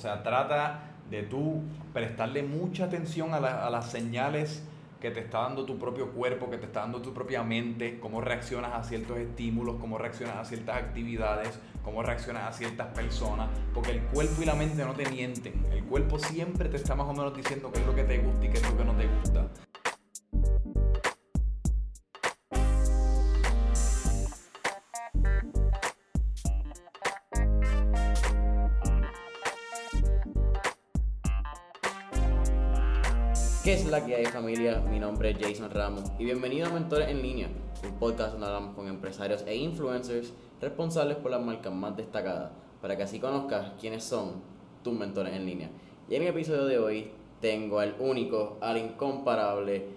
sea, trata de tú prestarle mucha atención a, a las señales que te está dando tu propio cuerpo, que te está dando tu propia mente, cómo reaccionas a ciertos estímulos, cómo reaccionas a ciertas actividades, cómo reaccionas a ciertas personas, porque el cuerpo y la mente no te mienten. El cuerpo siempre te está más o menos diciendo qué es lo que te gusta y qué es lo que no te gusta. La que hay familia? Mi nombre es Jason Ramos y bienvenido a Mentores en Línea, un podcast donde hablamos con empresarios e influencers responsables por las marcas más destacadas, para que así conozcas quiénes son tus mentores en línea. Y en el episodio de hoy tengo al único, al incomparable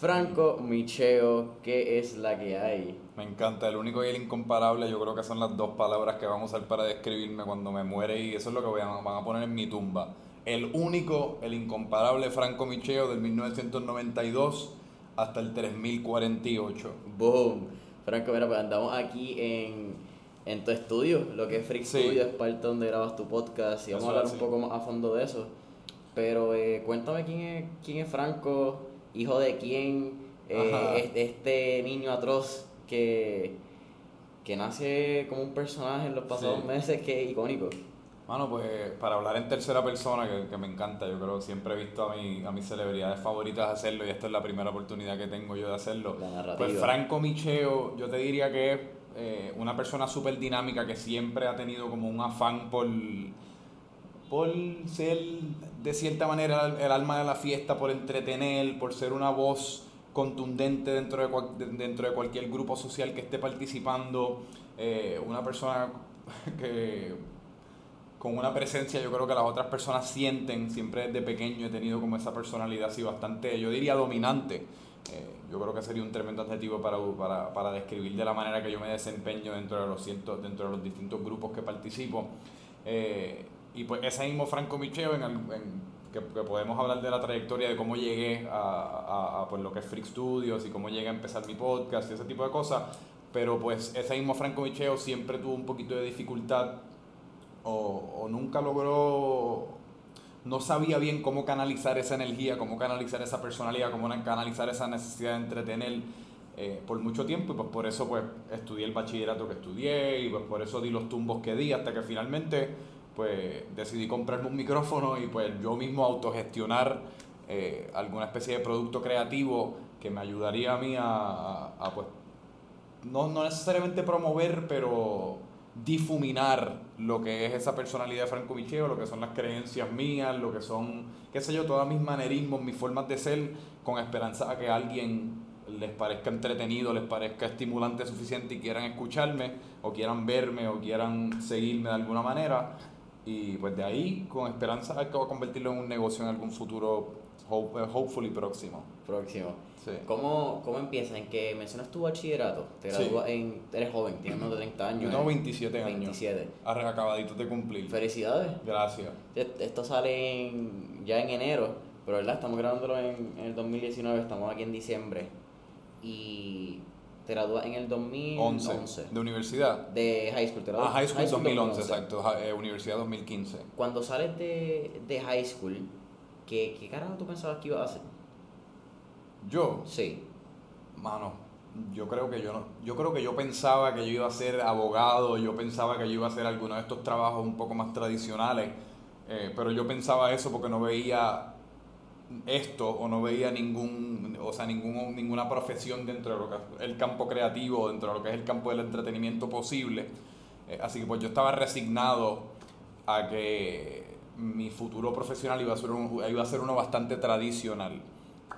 Franco Micheo, ¿qué es la que hay? Me encanta, el único y el incomparable, yo creo que son las dos palabras que vamos a usar para describirme cuando me muere y eso es lo que van a poner en mi tumba. El único, el incomparable Franco Micheo del 1992 hasta el 3048. Boom. Franco, mira, pues andamos aquí en, en tu estudio, lo que es Freak Sí. Studio, es parte donde grabas tu podcast y vamos Eso a hablar un poco más a fondo de eso. Pero eh, cuéntame quién es, quién es Franco, hijo de quién, eh, es- este niño atroz que, que nace como un personaje en los pasados Sí. meses que es icónico. Mano, pues para hablar en tercera persona, que, que me encanta, yo creo siempre he visto a, mi, a mis celebridades favoritas hacerlo y esta es la primera oportunidad que tengo yo de hacerlo. Pues Franco Micheo, yo te diría que es eh, una persona súper dinámica que siempre ha tenido como un afán por, por ser de cierta manera el, el alma de la fiesta, por entretener, por ser una voz contundente dentro de- dentro de cualquier grupo social que esté participando, eh, una persona que con una presencia yo creo que las otras personas sienten, siempre desde pequeño he tenido como esa personalidad así bastante, yo diría dominante. Eh, yo creo que sería un tremendo adjetivo para, para, para describir de la manera que yo me desempeño dentro de los, cientos, dentro de los distintos grupos que participo. Eh, y pues ese mismo Franco Micheo, en, el- que, podemos hablar de la trayectoria de cómo llegué a, a- a, pues, lo que es Freak Studios y cómo llegué a empezar mi podcast y ese tipo de cosas. Pero pues ese mismo Franco Micheo siempre tuvo un poquito de dificultad o, nunca logró, no sabía bien cómo canalizar esa energía, cómo canalizar esa personalidad, cómo na- canalizar esa necesidad de entretener eh, por mucho tiempo. Y pues por eso pues estudié el bachillerato que estudié y pues por eso di los tumbos que di hasta que finalmente pues decidí comprarme un micrófono y pues yo mismo autogestionar eh, alguna especie de producto creativo que me ayudaría a mí a, a- a, pues no, no necesariamente promover, pero difuminar lo que es esa personalidad de Franco Micheo, lo que son las creencias mías, lo que son, qué sé yo, todos mis manerismos, mis formas de ser, con esperanza a que alguien les parezca entretenido, les parezca estimulante suficiente y quieran escucharme, o quieran verme, o quieran seguirme de alguna manera. Y pues de ahí, con esperanza a convertirlo en un negocio en algún futuro, eh, hopefully próximo. Próximo. Sí. ¿Cómo, ¿Cómo empieza? ¿En que mencionas tu bachillerato? Te Sí. gradúas en... Eres joven, tienes menos de 30 años. Yo tengo ¿eh? 27 años. 27. Arre- Acabaditos de cumplir. Felicidades. Gracias. Est- Esto sale en- ya en enero, pero ¿verdad? Estamos grabándolo en, en el 2019, estamos aquí en diciembre. Y te gradúas en el 2011. 11. ¿De universidad? De high school, te Ah, gradúas. High School 2011, exacto. Ja- eh, universidad 2015. Cuando sales de, de high school, ¿qué, ¿qué carajo tú pensabas que ibas a hacer? Yo, Sí. mano, yo creo que yo no, yo creo que yo pensaba que yo iba a ser abogado, yo pensaba que yo iba a hacer alguno de estos trabajos un poco más tradicionales, eh, pero yo pensaba eso porque no veía esto o no veía ningún, o sea, ningún, ninguna profesión dentro de lo que es el campo creativo, dentro de lo que es el campo del entretenimiento posible. Eh, así que pues yo estaba resignado a que mi futuro profesional iba a ser, un- iba a ser uno bastante tradicional,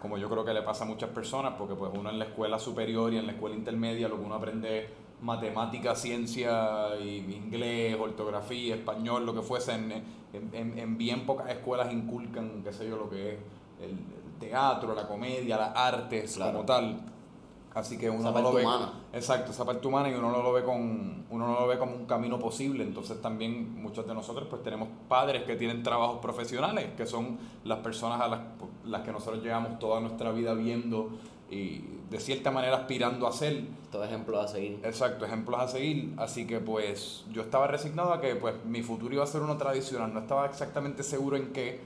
como yo creo que le pasa a muchas personas, porque pues uno en la escuela superior y en la escuela intermedia lo que uno aprende matemática, ciencia, y inglés, ortografía, español, lo que fuese, en, en- en- en bien pocas escuelas inculcan, qué sé yo, lo que es el, el teatro, la comedia, las artes Claro. como tal. Así que uno Esa no lo ve. humana. Exacto, esa parte humana y uno no lo ve con uno no lo ve como un camino posible. Entonces también muchos de nosotros pues tenemos padres que tienen trabajos profesionales, que son las personas a las, las que nosotros llevamos toda nuestra vida viendo y de cierta manera aspirando a ser. Todos ejemplos a seguir. Exacto, ejemplos a seguir. Así que pues yo estaba resignado a que pues mi futuro iba a ser uno tradicional. No estaba exactamente seguro en qué.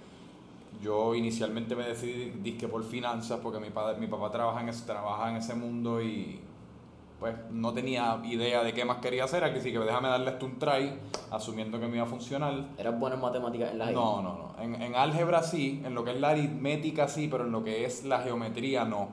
Yo inicialmente me decidí disque por finanzas porque mi, padre, mi papá trabaja en, ese, trabaja en ese mundo y pues no tenía idea de qué más quería hacer, así que déjame darle esto un try, asumiendo que me iba a funcionar. ¿Eras bueno en matemáticas en la No, no, no. En, en álgebra sí, en lo que es la aritmética sí, pero en lo que es la geometría no.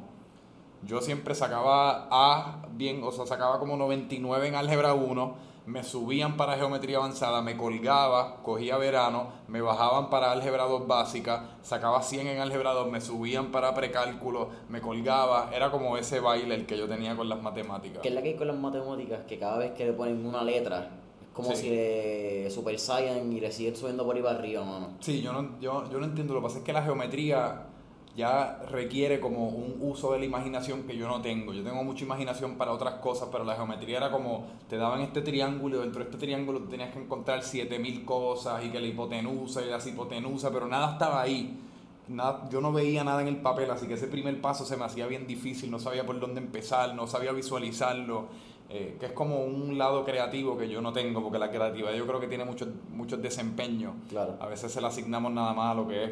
Yo siempre sacaba A bien, o sea, sacaba como 99 en álgebra 1 me subían para geometría avanzada, me colgaba, cogía verano, me bajaban para álgebra 2 básica, sacaba 100 en álgebra 2, me subían para precálculo, me colgaba, era como ese baile el que yo tenía con las matemáticas. ¿Qué es la que hay con las matemáticas? Que cada vez que le ponen una letra, es como si le Super Saiyan y le siguen subiendo por ahí para arriba, mano. Sí, yo no, yo, yo no entiendo, lo que pasa es que la geometría ya requiere como un uso de la imaginación que yo no tengo. Yo tengo mucha imaginación para otras cosas, pero la geometría era como, te daban este triángulo y dentro de este triángulo tenías que encontrar 7000 cosas y que la hipotenusa y la hipotenusa, pero nada estaba ahí. Nada, yo no veía nada en el papel, así que ese primer paso se me hacía bien difícil, no sabía por dónde empezar, no sabía visualizarlo, eh, que es como un lado creativo que yo no tengo, porque la creatividad yo creo que tiene muchos muchos desempeños. Claro. A veces se le asignamos nada más a lo que es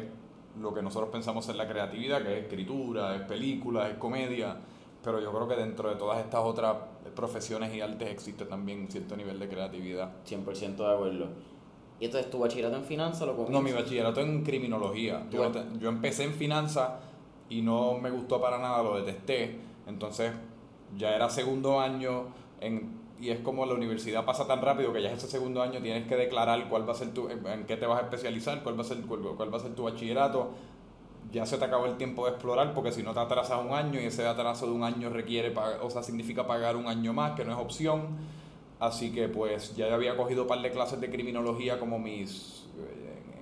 lo que nosotros pensamos en la creatividad, que es escritura, es película, es comedia, pero yo creo que dentro de todas estas otras profesiones y artes existe también un cierto nivel de creatividad. 100% de acuerdo. ¿Y entonces tu bachillerato en finanzas lo No, mi bachillerato en criminología. Yo, yo empecé en finanzas y no me gustó para nada, lo detesté. Entonces ya era segundo año en y es como la universidad pasa tan rápido que ya es ese segundo año tienes que declarar cuál va a ser tu, en qué te vas a especializar, cuál va a ser, cuál, va a ser tu bachillerato. Ya se te acabó el tiempo de explorar porque si no te atrasas un año y ese atraso de un año requiere, o sea, significa pagar un año más, que no es opción. Así que pues ya había cogido un par de clases de criminología como mis...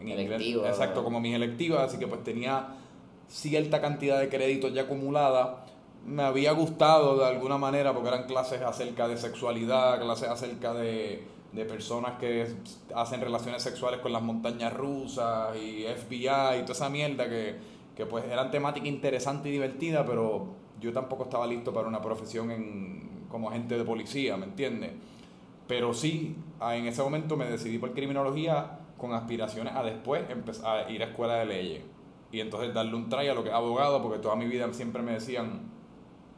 Eh, en exacto, como mis electivas, así que pues tenía cierta cantidad de créditos ya acumulada me había gustado de alguna manera porque eran clases acerca de sexualidad, clases acerca de, personas que hacen relaciones sexuales con las montañas rusas y FBI y toda esa mierda que, que pues eran temática interesante y divertida, pero yo tampoco estaba listo para una profesión en, como agente de policía, ¿me entiendes? Pero sí, en ese momento me decidí por criminología con aspiraciones a después empezar a ir a escuela de leyes y entonces darle un try a lo que es abogado, porque toda mi vida siempre me decían,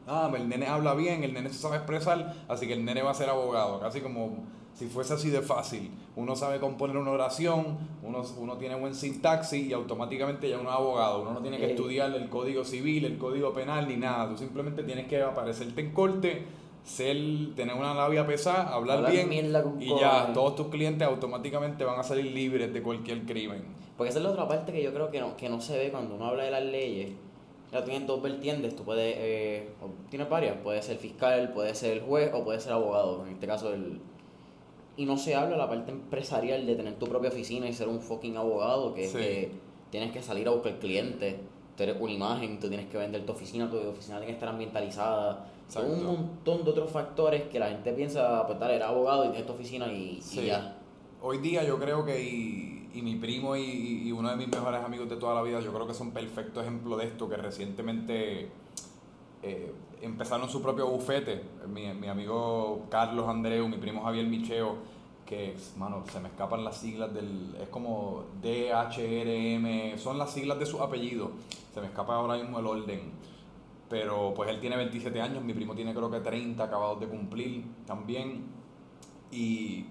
ah, el nene habla bien, el nene se sabe expresar, así que el nene va a ser abogado, casi como si fuese así de fácil. Uno sabe componer una oración, uno, uno tiene buen sintaxis y automáticamente ya uno es abogado. Uno no tiene que estudiar el código civil, el código penal ni nada. Tú simplemente tienes que aparecerte en corte, ser, tener una labia pesada, hablar, bien y ya todos tus clientes automáticamente van a salir libres de cualquier crimen. Porque esa es la otra parte que yo creo que no, que no se ve cuando uno habla de las leyes ya tienes dos vertientes, tú puedes, eh, tienes varias, puede ser fiscal, puede ser el juez o puede ser abogado, en este caso el... Y no se habla la parte empresarial de tener tu propia oficina y ser un fucking abogado, que es que tienes que salir a buscar clientes, tú eres una imagen, tú tienes que vender tu oficina, tu oficina tiene que estar ambientalizada, son un montón de otros factores que la gente piensa, pues tal, era abogado y tienes tu oficina y, y ya. Hoy día yo creo que y mi primo y, uno de mis mejores amigos de toda la vida, yo creo que son perfecto ejemplo de esto, que recientemente eh, empezaron su propio bufete. Mi, mi, amigo Carlos Andreu, mi primo Javier Micheo, que, mano, se me escapan las siglas del. Es como DHRM, son las siglas de su apellido. Se me escapa ahora mismo el orden. Pero pues él tiene 27 años, mi primo tiene creo que 30 acabados de cumplir también. Y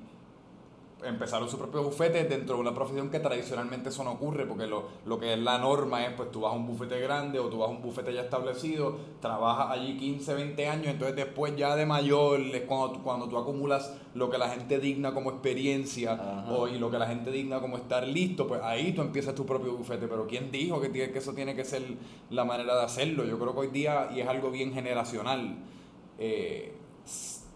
empezaron su propio bufete dentro de una profesión que tradicionalmente eso no ocurre, porque lo, lo, que es la norma es, pues tú vas a un bufete grande o tú vas a un bufete ya establecido, trabajas allí 15, 20 años, entonces después ya de mayor es cuando, cuando tú acumulas lo que la gente digna como experiencia o, y lo que la gente digna como estar listo, pues ahí tú empiezas tu propio bufete, pero ¿quién dijo que, que eso tiene que ser la manera de hacerlo? Yo creo que hoy día, y es algo bien generacional, eh,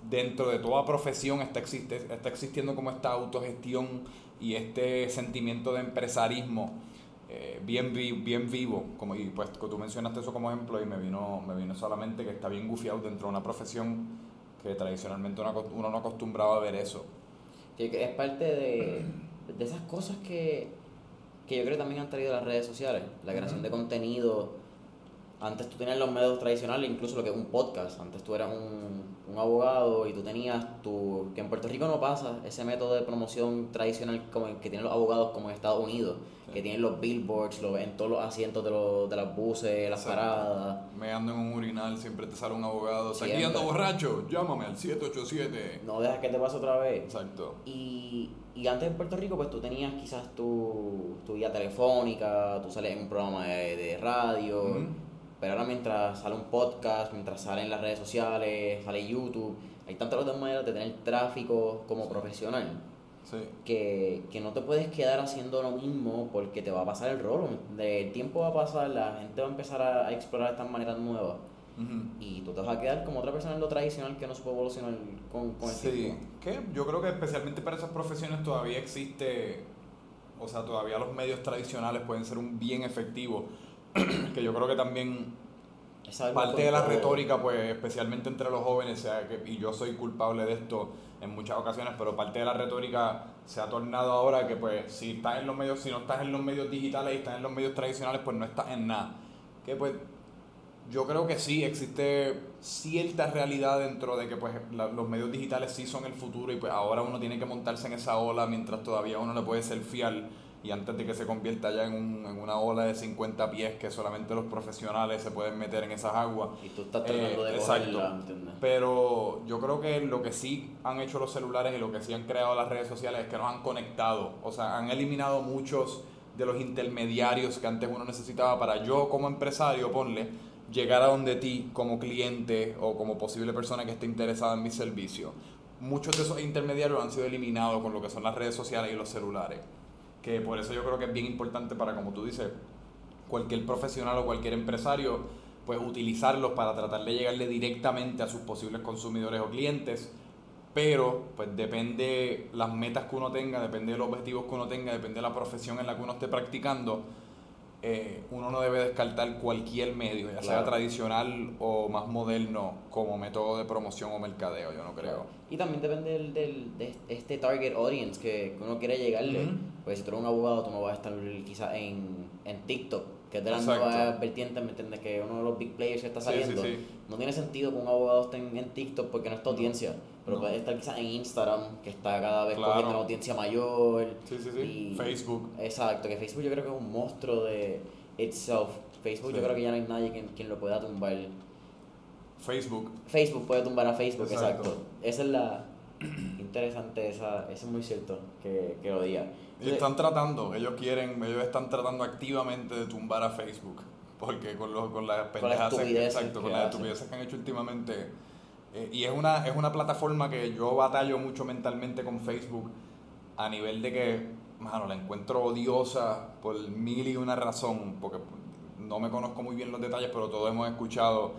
dentro de toda profesión está, existe, está existiendo como esta autogestión y este sentimiento de empresarismo eh, bien, bien vivo. Como, y pues tú mencionaste eso como ejemplo y me vino, me vino solamente que está bien gufiado dentro de una profesión que tradicionalmente uno, no acostumbraba a ver eso. Que es parte de, de esas cosas que, que yo creo que también han traído las redes sociales, la creación de contenido antes tú tenías los medios tradicionales, incluso lo que es un podcast. Antes tú eras un, un, abogado y tú tenías tu. que en Puerto Rico no pasa ese método de promoción tradicional como que tienen los abogados como en Estados Unidos, que tienen los billboards, lo, en todos los asientos de, los, de las buses, las paradas. Me ando en un urinal, siempre te sale un abogado. ¿Estás guiando borracho? Llámame al 787. No dejas que te pase otra vez. Exacto. Y, y antes en Puerto Rico, pues tú tenías quizás tu, tu guía telefónica, tú sales en un programa de, de radio. Pero ahora mientras sale un podcast, mientras salen las redes sociales, sale YouTube, hay tantas otras maneras de tener tráfico como profesional. Que, no te puedes quedar haciendo lo mismo porque te va a pasar el rolo. El tiempo va a pasar, la gente va a empezar a, explorar estas maneras nuevas. Y tú te vas a quedar como otra persona en lo tradicional que no se puede evolucionar con, con el sí. Que yo creo que especialmente para esas profesiones todavía existe, o sea, todavía los medios tradicionales pueden ser un bien efectivo que yo creo que también parte de la retórica, pues especialmente entre los jóvenes, sea que, y yo soy culpable de esto en muchas ocasiones, pero parte de la retórica se ha tornado ahora que pues si estás en los medios, si no estás en los medios digitales y estás en los medios tradicionales, pues no estás en nada. Que pues yo creo que sí, existe cierta realidad dentro de que pues los medios digitales sí son el futuro y pues ahora uno tiene que montarse en esa ola mientras todavía uno le puede ser fiel y antes de que se convierta ya en, un, en, una ola de 50 pies que solamente los profesionales se pueden meter en esas aguas. Y tú estás tratando de eh, exacto. Pero yo creo que lo que sí han hecho los celulares y lo que sí han creado las redes sociales es que nos han conectado, o sea, han eliminado muchos de los intermediarios que antes uno necesitaba para yo como empresario, ponle, llegar a donde ti como cliente o como posible persona que esté interesada en mi servicio. Muchos de esos intermediarios han sido eliminados con lo que son las redes sociales y los celulares que por eso yo creo que es bien importante para, como tú dices, cualquier profesional o cualquier empresario, pues utilizarlos para tratar de llegarle directamente a sus posibles consumidores o clientes, pero pues depende las metas que uno tenga, depende de los objetivos que uno tenga, depende de la profesión en la que uno esté practicando, eh, uno no debe descartar cualquier medio, ya sea tradicional o más moderno, como método de promoción o mercadeo, yo no creo. Y también depende del, del, de este target audience que, uno quiere llegarle. Pues si tú eres un abogado, tú no vas a estar quizás en, en TikTok, que es de las nuevas vertientes, ¿me entiendes? Que uno de los big players que está saliendo. No tiene sentido que un abogado esté en, TikTok porque no es tu audiencia. Pero puede estar quizás en Instagram, que está cada vez con una audiencia mayor. Sí, sí, sí. Facebook. Exacto, que Facebook yo creo que es un monstruo de itself. Facebook yo creo que ya no hay nadie quien, quien lo pueda tumbar. Facebook. Facebook puede tumbar a Facebook, exacto. Esa es la interesante, esa, eso es muy cierto que, que lo diga. Y están tratando, ellos quieren, ellos están tratando activamente de tumbar a Facebook. Porque con, los, con las pendejas, exacto, con las estupideces que han hecho últimamente eh, y es una, es una plataforma que yo batallo mucho mentalmente con Facebook a nivel de que, mano, la encuentro odiosa por mil y una razón, porque no me conozco muy bien los detalles, pero todos hemos escuchado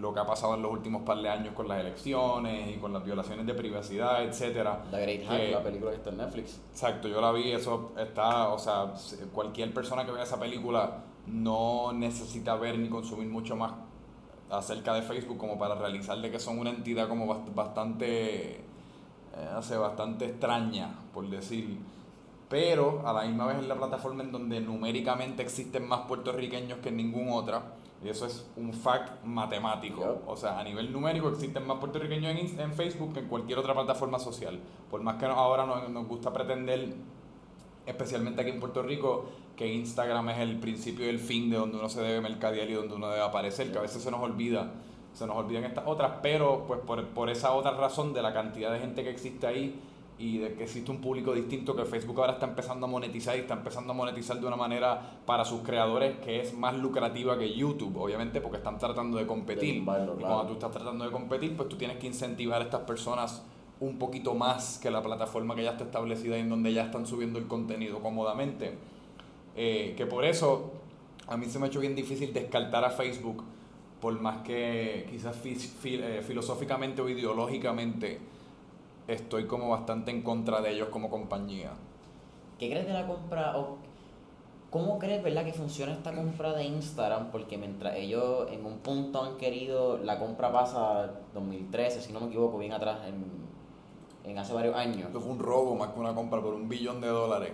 lo que ha pasado en los últimos par de años con las elecciones y con las violaciones de privacidad, etcétera. The Great Hack, la película que está en Netflix. Exacto, yo la vi, eso está, o sea, cualquier persona que vea esa película no necesita ver ni consumir mucho más acerca de Facebook como para realizarle que son una entidad como bastante, eh, hace bastante extraña, por decir. Pero a la misma vez es la plataforma en donde numéricamente existen más puertorriqueños que en ninguna otra. Y eso es un fact matemático. O sea, a nivel numérico existen más puertorriqueños en, en, Facebook que en cualquier otra plataforma social. Por más que ahora nos, nos gusta pretender, especialmente aquí en Puerto Rico, que Instagram es el principio y el fin de donde uno se debe mercadear y donde uno debe aparecer, que a veces se nos olvida, se nos olvidan estas otras, pero pues por, por esa otra razón de la cantidad de gente que existe ahí y de que existe un público distinto que Facebook ahora está empezando a monetizar y está empezando a monetizar de una manera para sus creadores que es más lucrativa que YouTube, obviamente porque están tratando de competir. y cuando tú estás tratando de competir, pues tú tienes que incentivar a estas personas un poquito más que la plataforma que ya está establecida y en donde ya están subiendo el contenido cómodamente. Eh, que por eso a mí se me ha hecho bien difícil descartar a Facebook, por más que quizás eh, filosóficamente o ideológicamente estoy como bastante en contra de ellos como compañía. ¿Qué crees de la compra o cómo crees, verdad, que funciona esta compra de Instagram? Porque mientras ellos en un punto han querido, la compra pasa 2013, si no me equivoco, bien atrás, en, en hace varios años. Esto fue un robo más que una compra por un billón de dólares.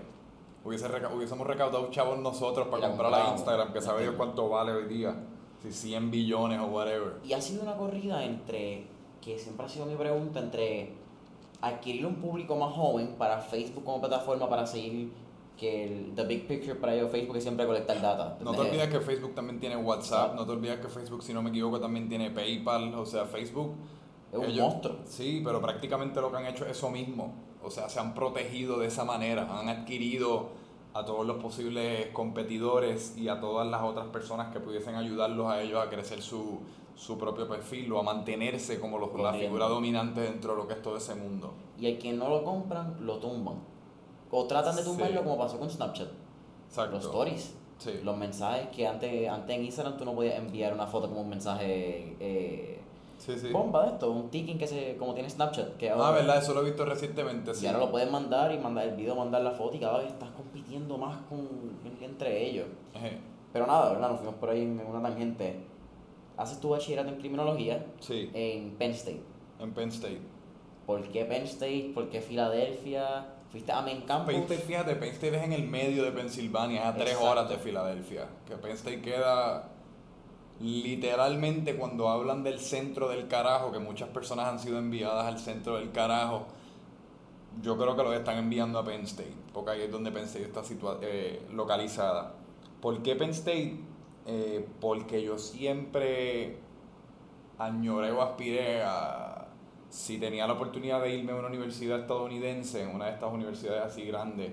Hubiese hubiésemos recaudado chavos nosotros para comprar a Instagram, que sabe Dios cuánto vale hoy día. si 100 billones o whatever. Y ha sido una corrida entre, que siempre ha sido mi pregunta, entre adquirir un público más joven para Facebook como plataforma para seguir que el the big picture para ellos Facebook es siempre colectar data. No te olvides que Facebook también tiene WhatsApp, no te olvides que Facebook, si no me equivoco, también tiene PayPal, o sea, Facebook... Es un monstruo. Sí, pero prácticamente lo que han hecho es eso mismo. O sea, se han protegido de esa manera, han adquirido a todos los posibles competidores y a todas las otras personas que pudiesen ayudarlos a ellos a crecer su, su propio perfil o a mantenerse como los, la figura dominante dentro de lo que es todo ese mundo. Y el que no lo compran, lo tumban. O tratan de tumbarlo como pasó con Snapchat. Exacto. Los stories. Sí. Los mensajes que antes, antes en Instagram tú no podías enviar una foto como un mensaje eh, sí, sí. bomba de esto, un ticking que se, como tiene Snapchat. Que ah, verdad, eso lo he visto recientemente. Y ahora lo puedes mandar y mandar el video, mandar la foto y cada vez estás compitiendo más con, entre ellos. Pero nada, ¿verdad? Nos fuimos por ahí en una tangente. Haces tu bachillerato en criminología sí. en Penn State. En Penn State. ¿Por qué Penn State? ¿Por qué Filadelfia? Fuiste a Main Campus. Penn State, fíjate, Penn State es en el medio de Pensilvania, a tres horas de Filadelfia. Que Penn State queda literalmente cuando hablan del centro del carajo, que muchas personas han sido enviadas al centro del carajo, yo creo que lo están enviando a Penn State, porque ahí es donde Penn State está eh, localizada. ¿Por qué Penn State? Eh, porque yo siempre añoré o aspiré a si tenía la oportunidad de irme a una universidad estadounidense, en una de estas universidades así grandes,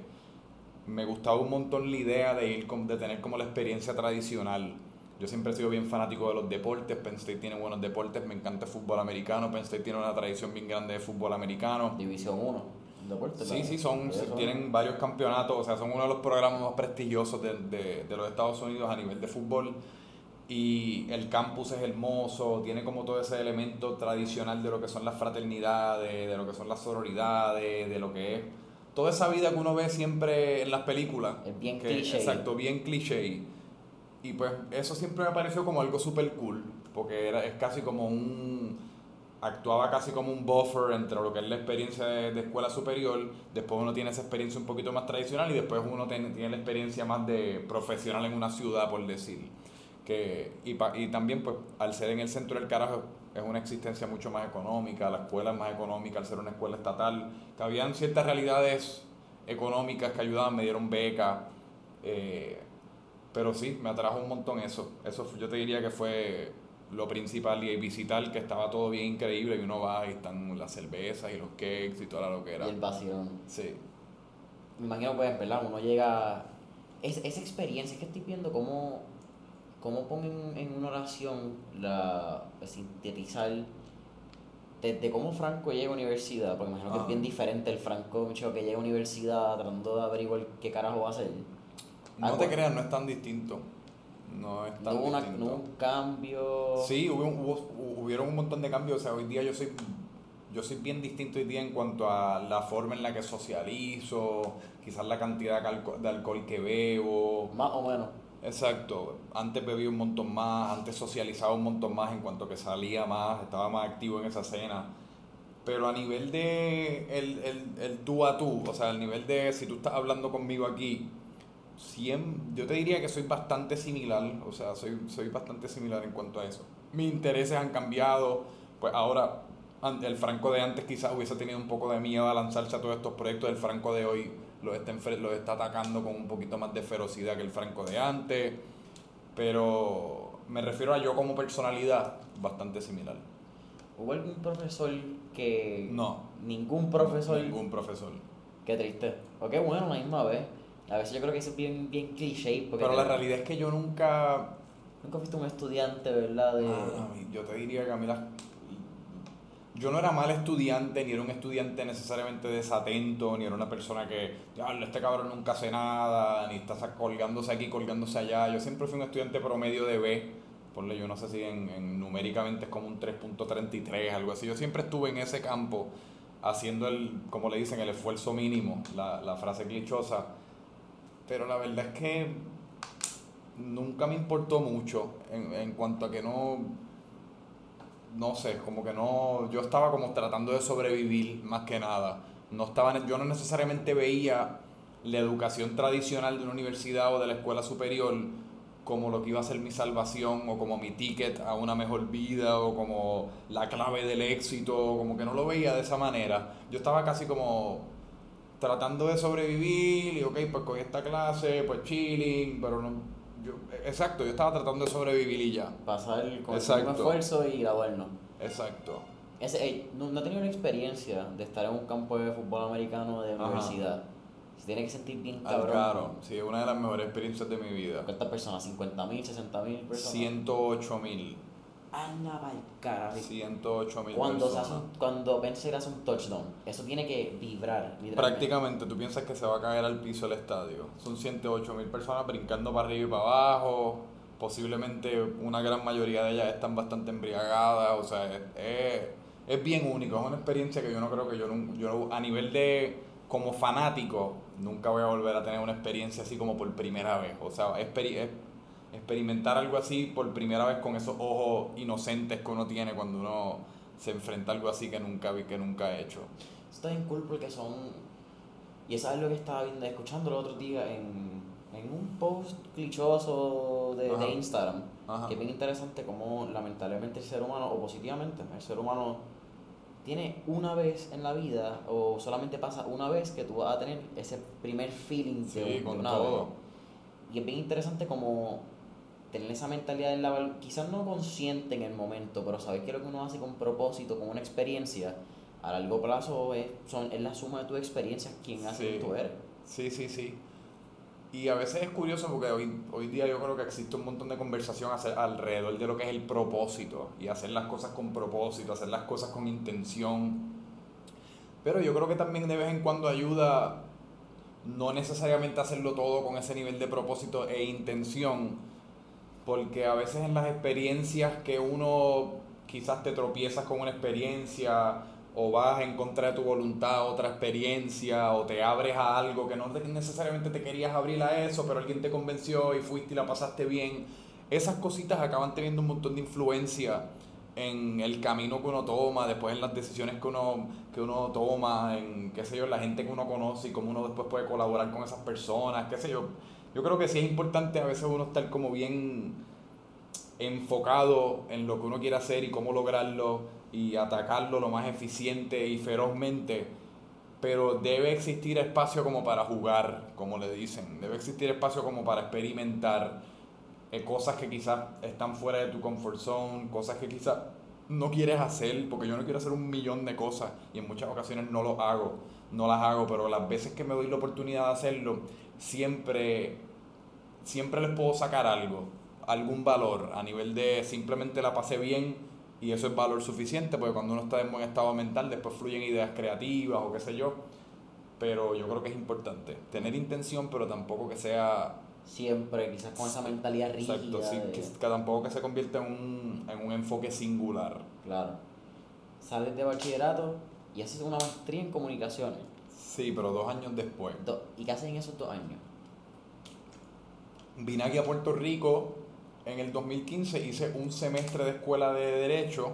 me gustaba un montón la idea de ir de tener como la experiencia tradicional. Yo siempre he sido bien fanático de los deportes, Penn State tiene buenos deportes, me encanta el fútbol americano, Penn State tiene una tradición bien grande de fútbol americano. División 1. Deportes, sí, sí, son, tienen varios campeonatos, o sea, son uno de los programas más prestigiosos de, de, de los Estados Unidos a nivel de fútbol y el campus es hermoso, tiene como todo ese elemento tradicional de lo que son las fraternidades, de lo que son las sororidades, de lo que es toda esa vida que uno ve siempre en las películas. Es bien cliché. Exacto, bien cliché. Y pues eso siempre me pareció como algo súper cool, porque era, es casi como un... actuaba casi como un buffer entre lo que es la experiencia de, escuela superior, después uno tiene esa experiencia un poquito más tradicional y después uno tiene, tiene la experiencia más de profesional en una ciudad, por decir. Y, y también pues al ser en el centro del carajo es una existencia mucho más económica, la escuela es más económica al ser una escuela estatal, que habían ciertas realidades económicas que ayudaban, me dieron beca, eh, pero sí, me atrajo un montón eso, eso yo te diría que fue lo principal y visitar que estaba todo bien increíble y uno va y están las cervezas y los cakes y toda lo que era. Y el vacío. Sí. Me imagino pues, ¿verdad? Uno llega... Es, esa experiencia, es que estoy viendo cómo ¿Cómo ponen en una oración la sintetizar desde cómo Franco llega a universidad? Porque imagino que es bien diferente el Franco que llega a universidad tratando de averiguar qué carajo va a hacer. No te creas, no es tan distinto. No es tan ¿No distinto. hubo un cambio. Sí, hubo, hubo, hubieron un montón de cambios. O sea, hoy día yo soy yo soy bien distinto hoy día en cuanto a la forma en la que socializo, quizás la cantidad de alcohol que bebo. Más o menos. Exacto, antes bebía un montón más, antes socializaba un montón más en cuanto que salía más, estaba más activo en esa cena. Pero a nivel de el, el, el tú a tú, o sea, al nivel de si tú estás hablando conmigo aquí, yo te diría que soy bastante similar, o sea, soy, soy bastante similar en cuanto a eso. Mis intereses han cambiado, pues ahora el Franco de antes quizás hubiese tenido un poco de miedo a lanzarse a todos estos proyectos, el Franco de hoy los está, los está atacando con un poquito más de ferocidad que el Franco de antes, pero me refiero a yo como personalidad bastante similar. ¿Hubo algún profesor que... No. Ningún profesor... Ningún profesor. Qué triste. O qué bueno la misma vez. A veces yo creo que eso es bien, bien cliché. Pero la realidad es que yo nunca... Nunca fuiste un estudiante, ¿verdad? De... Ah, yo te diría que a mí las yo no era mal estudiante, ni era un estudiante necesariamente desatento, ni era una persona que, este cabrón nunca hace nada, ni está colgándose aquí, colgándose allá. Yo siempre fui un estudiante promedio de B, ponle, yo no sé si en, numéricamente es como un 3.33, algo así. Yo siempre estuve en ese campo haciendo el, como le dicen, el esfuerzo mínimo, la, la frase clichosa. Pero la verdad es que nunca me importó mucho en, en cuanto a que no no sé, como que no, yo estaba como tratando de sobrevivir más que nada. No estaba, yo no necesariamente veía la educación tradicional de una universidad o de la escuela superior como lo que iba a ser mi salvación o como mi ticket a una mejor vida o como la clave del éxito, como que no lo veía de esa manera. Yo estaba casi como tratando de sobrevivir y ok, pues cogí esta clase, pues chilling, pero no... Yo, exacto, yo estaba tratando de sobrevivir y ya. Pasar con el mismo esfuerzo y graduarnos. Exacto. Ese, no, no he tenido una experiencia de estar en un campo de fútbol americano de universidad. Se tiene que sentir bien cabrón. Claro, sí, es una de las mejores experiencias de mi vida. ¿Cuántas personas? ¿50 mil, 60 mil personas? 108 mil. Anda pa'l carajo. 108 mil cuando personas. cuando Pencer hace un touchdown, eso tiene que vibrar. Prácticamente, tú piensas que se va a caer al piso el estadio. Son 108 mil personas brincando para arriba y para abajo. Posiblemente una gran mayoría de ellas están bastante embriagadas. O sea, es, es, bien único. Es una experiencia que yo no creo que yo, yo a nivel de como fanático nunca voy a volver a tener una experiencia así como por primera vez. O sea, es experimentar algo así por primera vez con esos ojos inocentes que uno tiene cuando uno se enfrenta a algo así que nunca vi, que nunca ha hecho. Está bien cool porque son... Y eso es lo que estaba viendo, escuchando el otro día en, en un post clichoso de, de Instagram, que es bien interesante como lamentablemente el ser humano, o positivamente, el ser humano tiene una vez en la vida, o solamente pasa una vez que tú vas a tener ese primer feeling de, con todo. Y es bien interesante como tener esa mentalidad en la quizás no consciente en el momento, pero sabes que lo que uno hace con propósito, con una experiencia, a largo plazo es, son, es la suma de tus experiencias quien hace que tú eres. Sí, sí, sí. Y a veces es curioso porque hoy, hoy día yo creo que existe un montón de conversación alrededor de lo que es el propósito y hacer las cosas con propósito, hacer las cosas con intención. Pero yo creo que también de vez en cuando ayuda no necesariamente hacerlo todo con ese nivel de propósito e intención, porque a veces en las experiencias que uno quizás te tropiezas con una experiencia o vas en contra de tu voluntad otra experiencia o te abres a algo que no necesariamente te querías abrir a eso, pero alguien te convenció y fuiste y la pasaste bien. Esas cositas acaban teniendo un montón de influencia en el camino que uno toma, después en las decisiones que uno, que uno toma, en qué sé yo, la gente que uno conoce y cómo uno después puede colaborar con esas personas, qué sé yo. Yo creo que sí es importante a veces uno estar como bien enfocado en lo que uno quiere hacer y cómo lograrlo y atacarlo lo más eficiente y ferozmente, pero debe existir espacio como para jugar, como le dicen, debe existir espacio como para experimentar eh, cosas que quizás están fuera de tu comfort zone, cosas que quizás no quieres hacer, porque yo no quiero hacer un millón de cosas y en muchas ocasiones no lo hago, no las hago, pero las veces que me doy la oportunidad de hacerlo, siempre, siempre les puedo sacar algo, algún valor a nivel de simplemente la pasé bien y eso es valor suficiente, porque cuando uno está en buen estado mental después fluyen ideas creativas o qué sé yo, pero yo creo que es importante tener intención, pero tampoco que sea siempre, quizás con esa mentalidad rígida. Exacto, sí, que, tampoco que se convierta en un, en un enfoque singular. Claro. Sales de bachillerato y haces una maestría en comunicaciones. Sí, pero dos años después. ¿Y qué haces en esos dos años? Vine aquí a Puerto Rico en el 2015, hice un semestre de escuela de Derecho.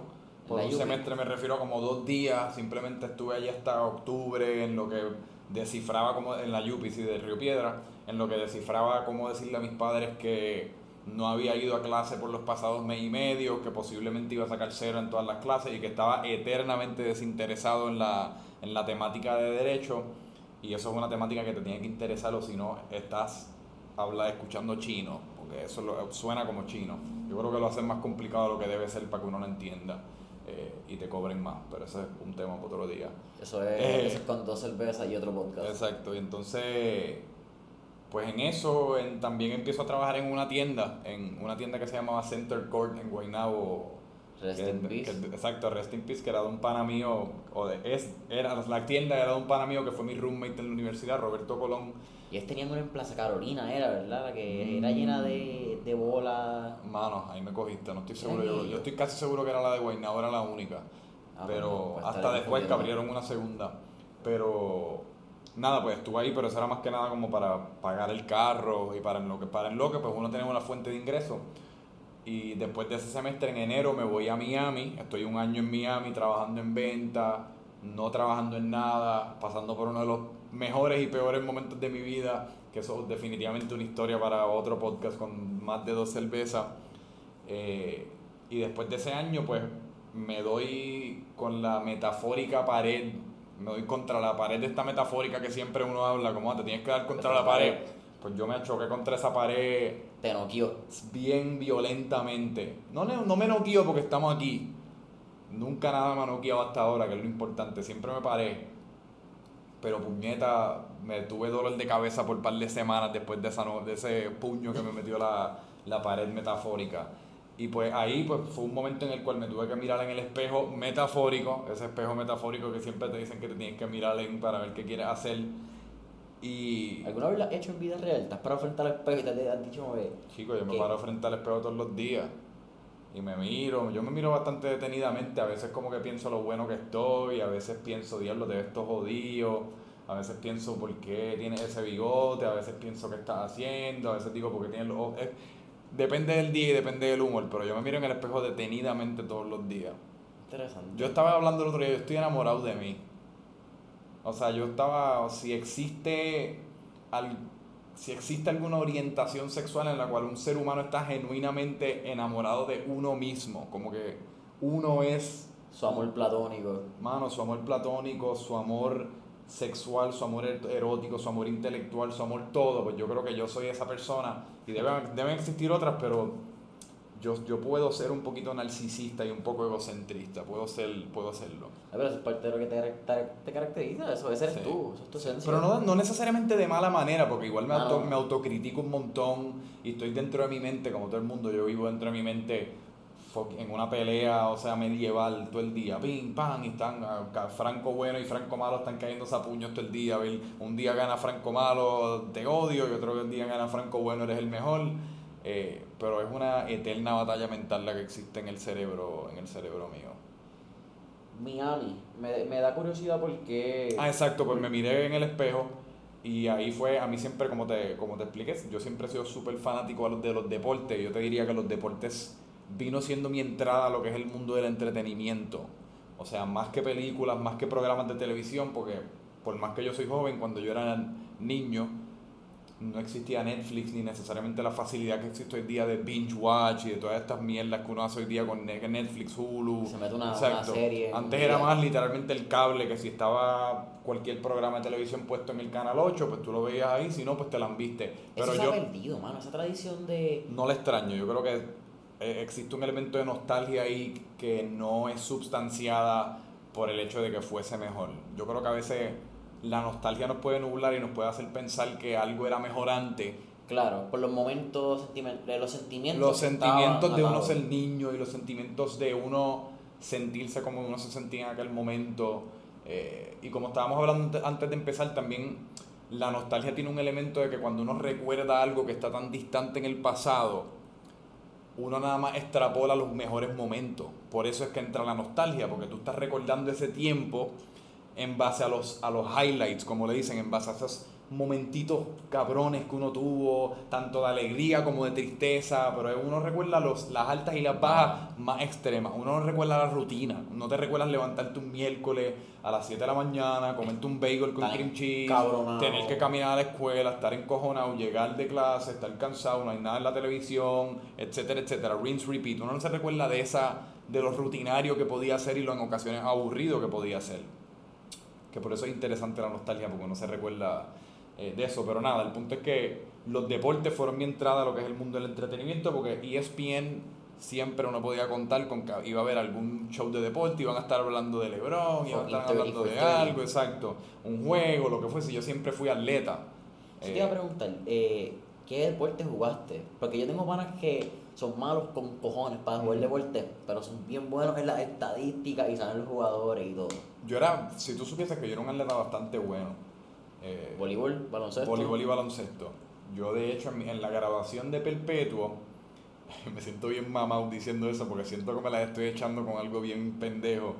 Por un semestre me refiero a como dos días, simplemente estuve allí hasta octubre en lo que descifraba como en la UPC de Río Piedra en lo que descifraba cómo decirle a mis padres que no había ido a clase por los pasados mes y medio, que posiblemente iba a sacar cero en todas las clases y que estaba eternamente desinteresado en la, en la temática de derecho. Y eso es una temática que te tiene que interesar o si no estás habla, escuchando chino, porque eso suena como chino. Yo creo que lo hacen más complicado de lo que debe ser para que uno lo entienda. Eh, y te cobren más, pero ese es un tema para otro día. Eso es, eh, eso es con dos cervezas y otro podcast. Exacto, y entonces pues en eso también empiezo a trabajar en una tienda, en una tienda que se llamaba Center Court en Guaynabo. Rest in Peace. exacto, Rest in Peace, que era de un pana mío, o de, es, era, la tienda era de un pana mío que fue mi roommate en la universidad, Roberto Colón. Y ellos tenían una en Plaza Carolina, era, ¿verdad? La que era llena de, de bolas. Mano, ahí me cogiste, no estoy seguro. Yo, yo, estoy casi seguro que era la de Guaynabo, era la única. Ah, pues pero pues hasta después que abrieron una segunda. Pero nada, pues estuve ahí, pero eso era más que nada como para pagar el carro y para en lo que, para en lo que pues uno tenía una fuente de ingreso. Y después de ese semestre, en enero, me voy a Miami. Estoy un año en Miami trabajando en venta, no trabajando en nada, pasando por uno de los mejores y peores momentos de mi vida, que eso es definitivamente una historia para otro podcast con más de dos cervezas. Eh, y después de ese año, pues me doy con la metafórica pared, me doy contra la pared de esta metafórica que siempre uno habla, como ah, te tienes que dar contra la pared. Pues yo me choqué contra esa pared. Te noqueó. Bien violentamente. No, no me noqueó porque estamos aquí. Nunca nada me ha noqueado hasta ahora, que es lo importante. Siempre me paré. Pero puñeta, me tuve dolor de cabeza por un par de semanas después de, esa de ese puño que me metió la, la pared metafórica. Y pues ahí pues fue un momento en el cual me tuve que mirar en el espejo metafórico, ese espejo metafórico que siempre te dicen que te tienes que mirar en para ver qué quieres hacer. Y... ¿Alguna vez lo has hecho en vida real? ¿Estás para frente al espejo y te has dicho? Chico, yo me paro frente al espejo todos los días. Y me miro, yo me miro bastante detenidamente, a veces como que pienso lo bueno que estoy, a veces pienso, diablo, de estos jodidos, a veces pienso por qué tienes ese bigote, a veces pienso qué estás haciendo, a veces digo por qué tienes los ojos depende del día y depende del humor, pero yo me miro en el espejo detenidamente todos los días. Interesante. Yo estaba hablando el otro día, yo estoy enamorado de mí. O sea, yo estaba, si existe, si existe alguna orientación sexual en la cual un ser humano está genuinamente enamorado de uno mismo, como que uno es... Su amor platónico. Mano, su amor platónico, su amor sexual, su amor er-, erótico, su amor intelectual, su amor todo, pues yo creo que yo soy esa persona y deben, deben existir otras, pero yo, yo puedo ser un poquito narcisista y un poco egocentrista, puedo, ser, puedo hacerlo. pero eso es parte de lo que te, te, caracteriza, eso es ser tú, eso es tu esencia. Pero no, no, necesariamente de mala manera, porque igual me, auto, me autocritico un montón y estoy dentro de mi mente, como todo el mundo, yo vivo dentro de mi mente en una pelea, o sea, medieval todo el día, pim, pam, y están ah, Franco bueno y Franco malo están cayendo a puños todo el día, un día gana Franco malo, te odio, y otro día gana Franco bueno, eres el mejor, eh, pero es una eterna batalla mental la que existe en el cerebro, en el cerebro mío. Miami, me, me da curiosidad porque... Ah, exacto, pues me miré en el espejo y ahí fue, a mí siempre, como te, como te expliqué, yo siempre he sido súper fanático de los deportes. Yo te diría que los deportes vino siendo mi entrada a lo que es el mundo del entretenimiento. O sea, más que películas, más que programas de televisión, porque por más que yo soy joven, cuando yo era niño, no existía Netflix ni necesariamente la facilidad que existe hoy día de binge watch y de todas estas mierdas que uno hace hoy día con Netflix, Hulu. Se mete una, serie. Antes era más literalmente el cable, que si estaba cualquier programa de televisión puesto en el canal 8, pues tú lo veías ahí, si no, pues te la viste. Pero Eso se yo, ha perdido, mano, esa tradición de... No le extraño, yo creo que eh, existe un elemento de nostalgia ahí que no es substanciada por el hecho de que fuese mejor. Yo creo que a veces la nostalgia nos puede nublar y nos puede hacer pensar que algo era mejor antes. Claro, por los momentos, de los sentimientos. Los sentimientos de uno ser niño y los sentimientos de uno sentirse como uno se sentía en aquel momento. Eh, y como estábamos hablando antes de empezar, también la nostalgia tiene un elemento de que cuando uno recuerda algo que está tan distante en el pasado, uno nada más extrapola los mejores momentos. Por eso es que entra la nostalgia, porque tú estás recordando ese tiempo en base a los, a los highlights, como le dicen, en base a esos momentitos cabrones que uno tuvo, tanto de alegría como de tristeza, pero uno recuerda los, las altas y las bajas más extremas, uno no recuerda la rutina, no te recuerdas levantarte un miércoles a las 7 de la mañana, comerte un bagel con cream cheese, tener que caminar a la escuela, estar encojonado, llegar de clase, estar cansado, no hay nada en la televisión, etcétera, etcétera, rinse, repeat, uno no se recuerda de esa, de lo rutinario que podía ser y lo en ocasiones aburrido que podía ser. Que por eso es interesante la nostalgia, porque uno se recuerda eh, de eso. Pero nada, el punto es que los deportes fueron mi entrada a lo que es el mundo del entretenimiento, porque ESPN siempre uno podía contar con que iba a haber algún show de deporte, iban a estar hablando de LeBron, iban a estar hablando de algo, exacto, un juego, lo que fuese. Yo siempre fui atleta. te iba a eh, preguntar, eh, ¿qué deporte jugaste? Porque yo tengo panas que son malos con cojones para jugar deporte, pero son bien buenos en las estadísticas y saben los jugadores y todo. Yo era, si tú supieses que yo era un atleta bastante bueno eh, voleibol, baloncesto. Voleibol y baloncesto. Yo, de hecho, en, la grabación de Perpetuo, me siento bien mamado diciendo eso porque siento que me la estoy echando con algo bien pendejo.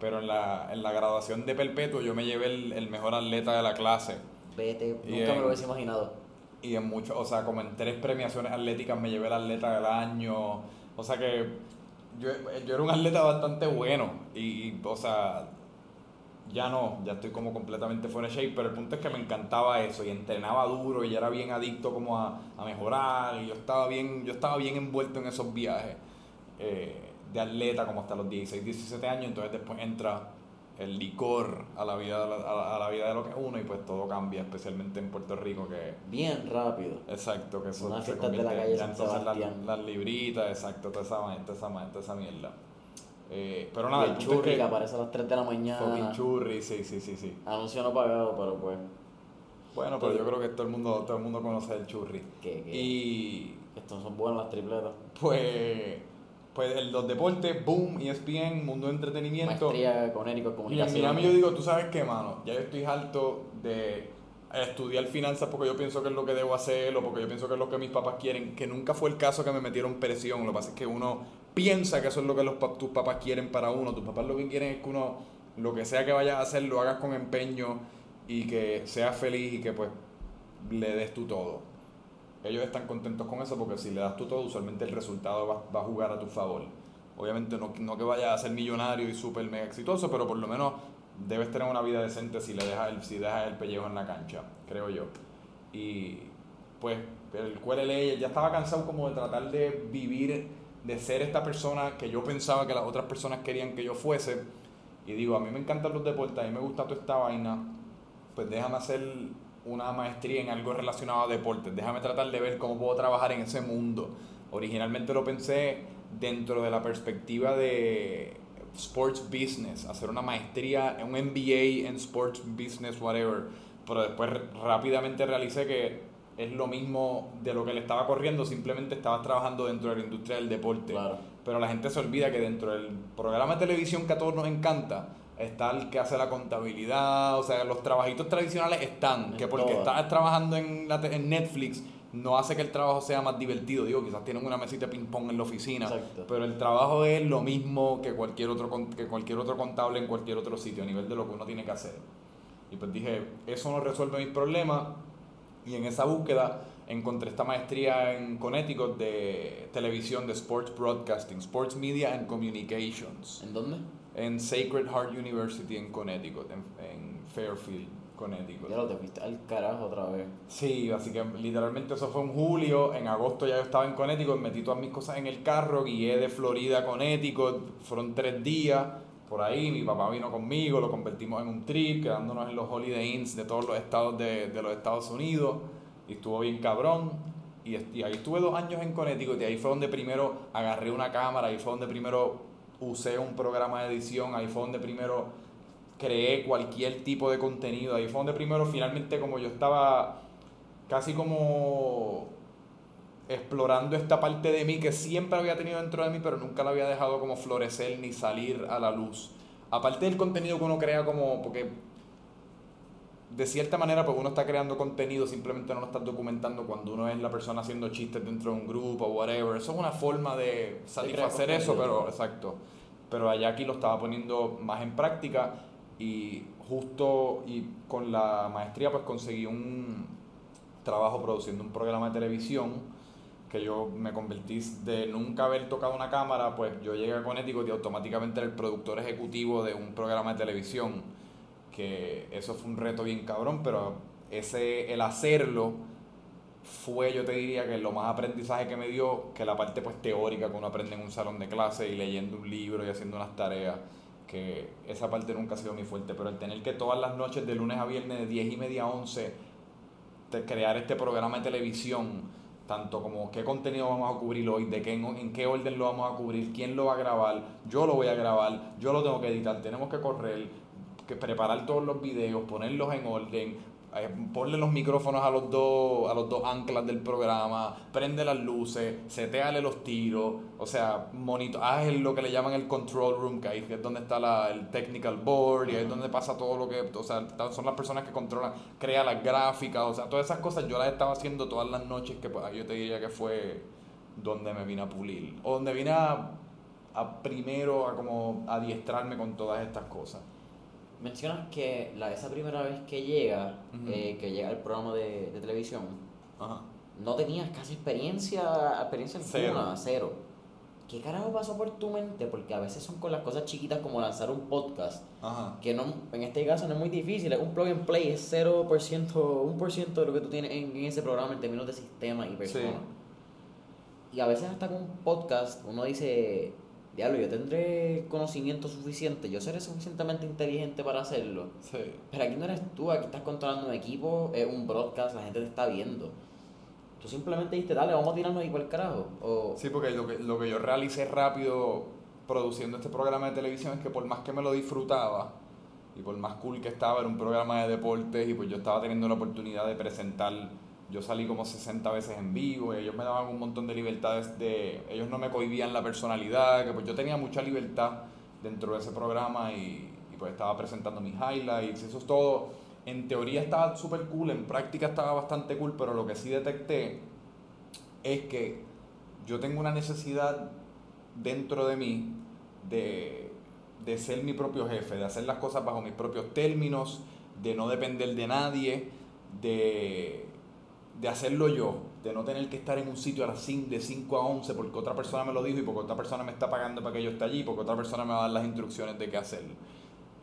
Pero en la, en la graduación de Perpetuo yo me llevé el, mejor atleta de la clase. Vete, nunca me lo hubiese imaginado. Y en muchos, o sea, como en tres premiaciones atléticas me llevé el atleta del año. O sea que yo, yo era un atleta bastante bueno. Y, o sea, ya no, ya estoy como completamente fuera de shape, pero el punto es que me encantaba eso y entrenaba duro y ya era bien adicto como a, a mejorar y yo estaba bien, yo estaba bien envuelto en esos viajes eh, de atleta como hasta los 16, 17 años, entonces después entra el licor a la vida a la, a la vida de lo que es uno y pues todo cambia, especialmente en Puerto Rico que Bien rápido. exacto, que eso Unas se de la calle San entonces las, libritas, exacto, toda esa, toda esa, toda esa mierda. Eh, pero Y nada, el churri que que aparece a las 3 de la fucking mañana. churri, sí, sí, sí, sí. Anuncio no pagado, pero pues. Bueno, pero yo creo que todo el mundo, todo el mundo conoce el churri. Que, que Y estos son buenas las tripletas. pues, pues el- los deportes, boom, ESPN, mundo de entretenimiento. Maestría con Érico Y en Comunicación. Miami yo digo, tú sabes qué, mano, ya yo estoy harto de estudiar finanzas porque yo pienso que es lo que debo hacer o porque yo pienso que es lo que mis papás quieren, que nunca fue el caso que me metieron presión, lo que pasa es que uno piensa que eso es lo que los, tus papás quieren para uno, tus papás lo que quieren es que uno, lo que sea que vayas a hacer, lo hagas con empeño y que seas feliz y que pues le des tú todo. Ellos están contentos con eso porque si le das tú todo, usualmente el resultado va, va a jugar a tu favor. Obviamente no, no que vayas a ser millonario y súper mega exitoso, pero por lo menos debes tener una vida decente si le dejas el, si dejas el pellejo en la cancha, creo yo. Y pues el QLL ya estaba cansado como de tratar de vivir, de ser esta persona que yo pensaba que las otras personas querían que yo fuese. Y digo, a mí me encantan los deportes, a mí me gusta toda esta vaina, pues déjame hacer una maestría en algo relacionado a deportes, déjame tratar de ver cómo puedo trabajar en ese mundo. Originalmente lo pensé dentro de la perspectiva de sports business, hacer una maestría, un MBA en sports business, whatever, pero después rápidamente realicé que es lo mismo de lo que le estaba corriendo, simplemente estabas trabajando dentro de la industria del deporte. Claro. Pero la gente se olvida que dentro del programa de televisión que a todos nos encanta, está el que hace la contabilidad, o sea, los trabajitos tradicionales están, que porque estás trabajando en, la en Netflix no hace que el trabajo sea más divertido, digo, quizás tienen una mesita de ping pong en la oficina, Exacto. pero el trabajo es lo mismo que cualquier otro que cualquier otro contable en cualquier otro sitio a nivel de lo que uno tiene que hacer. Y pues dije, eso no resuelve mis problemas y en esa búsqueda encontré esta maestría en Connecticut de televisión, de Sports Broadcasting, Sports Media and Communications, ¿En dónde? En Sacred Heart University en Connecticut, en, en Fairfield, Connecticut. Ya lo te fuiste al carajo otra vez. Sí, así que literalmente eso fue en julio, en agosto ya yo estaba en Connecticut, metí todas mis cosas en el carro, guié de Florida a Connecticut, fueron tres días por ahí, mi papá vino conmigo, lo convertimos en un trip, quedándonos en los Holiday Inns de todos los estados de, de los Estados Unidos, y estuvo bien cabrón, y, y ahí estuve dos años en Connecticut, y ahí fue donde primero agarré una cámara, ahí fue donde primero usé un programa de edición, ahí fue donde primero creé cualquier tipo de contenido. Ahí fue donde primero finalmente como yo estaba casi como explorando esta parte de mí que siempre había tenido dentro de mí, pero nunca la había dejado como florecer ni salir a la luz. Aparte del contenido que uno crea como, porque de cierta manera pues uno está creando contenido, simplemente no lo estás documentando cuando uno es la persona haciendo chistes dentro de un grupo o whatever. Eso es una forma de satisfacer eso, pero exacto. Pero allá aquí lo estaba poniendo más en práctica y justo y con la maestría pues conseguí un trabajo produciendo un programa de televisión que yo me convertí de nunca haber tocado una cámara, pues yo llegué a Connecticut y automáticamente era el productor ejecutivo de un programa de televisión, que eso fue un reto bien cabrón, pero ese, el hacerlo fue, yo te diría que lo más aprendizaje que me dio, que la parte pues teórica que uno aprende en un salón de clase y leyendo un libro y haciendo unas tareas, que esa parte nunca ha sido mi fuerte, pero el tener que todas las noches de lunes a viernes de 10 y media a 11 te- crear este programa de televisión, tanto como qué contenido vamos a cubrir hoy, de qué, en, en qué orden lo vamos a cubrir, quién lo va a grabar, yo lo voy a grabar, yo lo tengo que editar, tenemos que correr, que preparar todos los videos, ponerlos en orden, eh, ponle los micrófonos a los dos a los dos anclas del programa, prende las luces, seteale los tiros, o sea, monitor, el- lo que le llaman el control room, que ahí es donde está la, el technical board y ahí es donde pasa todo lo que, o sea, son las personas que controlan, crea las gráficas, o sea, todas esas cosas yo las estaba haciendo todas las noches que pues, yo te diría que fue donde me vine a pulir, o donde vine a primero a como adiestrarme con todas estas cosas. Mencionas que la, esa primera vez que llega, eh, que llega el programa de, de televisión, Ajá. no tenías casi experiencia, experiencia Cero. alguna, cero. ¿qué carajo pasó por tu mente? Porque a veces son con las cosas chiquitas como lanzar un podcast, Ajá. que no, en este caso no es muy difícil, es un plug and play, es 0%, 1% de lo que tú tienes en, en ese programa en términos de sistema y personas. Y a veces hasta con un podcast uno dice, diablo, yo tendré conocimiento suficiente, yo seré suficientemente inteligente para hacerlo. Sí. Pero aquí no eres tú, aquí estás controlando un equipo, es un broadcast, la gente te está viendo. Tú simplemente dijiste, dale, vamos a tirarnos ahí por el carajo. O, Sí, porque lo que, lo que yo realicé rápido produciendo este programa de televisión es que por más que me lo disfrutaba y por más cool que estaba, era un programa de deportes y pues yo estaba teniendo la oportunidad de presentar, yo salí como 60 veces en vivo ellos me daban un montón de libertades de, ellos no me cohibían la personalidad, que pues yo tenía mucha libertad dentro de ese programa y, y pues estaba presentando mis highlights, eso es todo. En teoría estaba súper cool, en práctica estaba bastante cool, pero lo que sí detecté es que yo tengo una necesidad dentro de mí de, de ser mi propio jefe, de hacer las cosas bajo mis propios términos, de no depender de nadie, de, de hacerlo yo, de no tener que estar en un sitio a las 5, de 5 a 11 porque otra persona me lo dijo y porque otra persona me está pagando para que yo esté allí, porque otra persona me va a dar las instrucciones de qué hacer.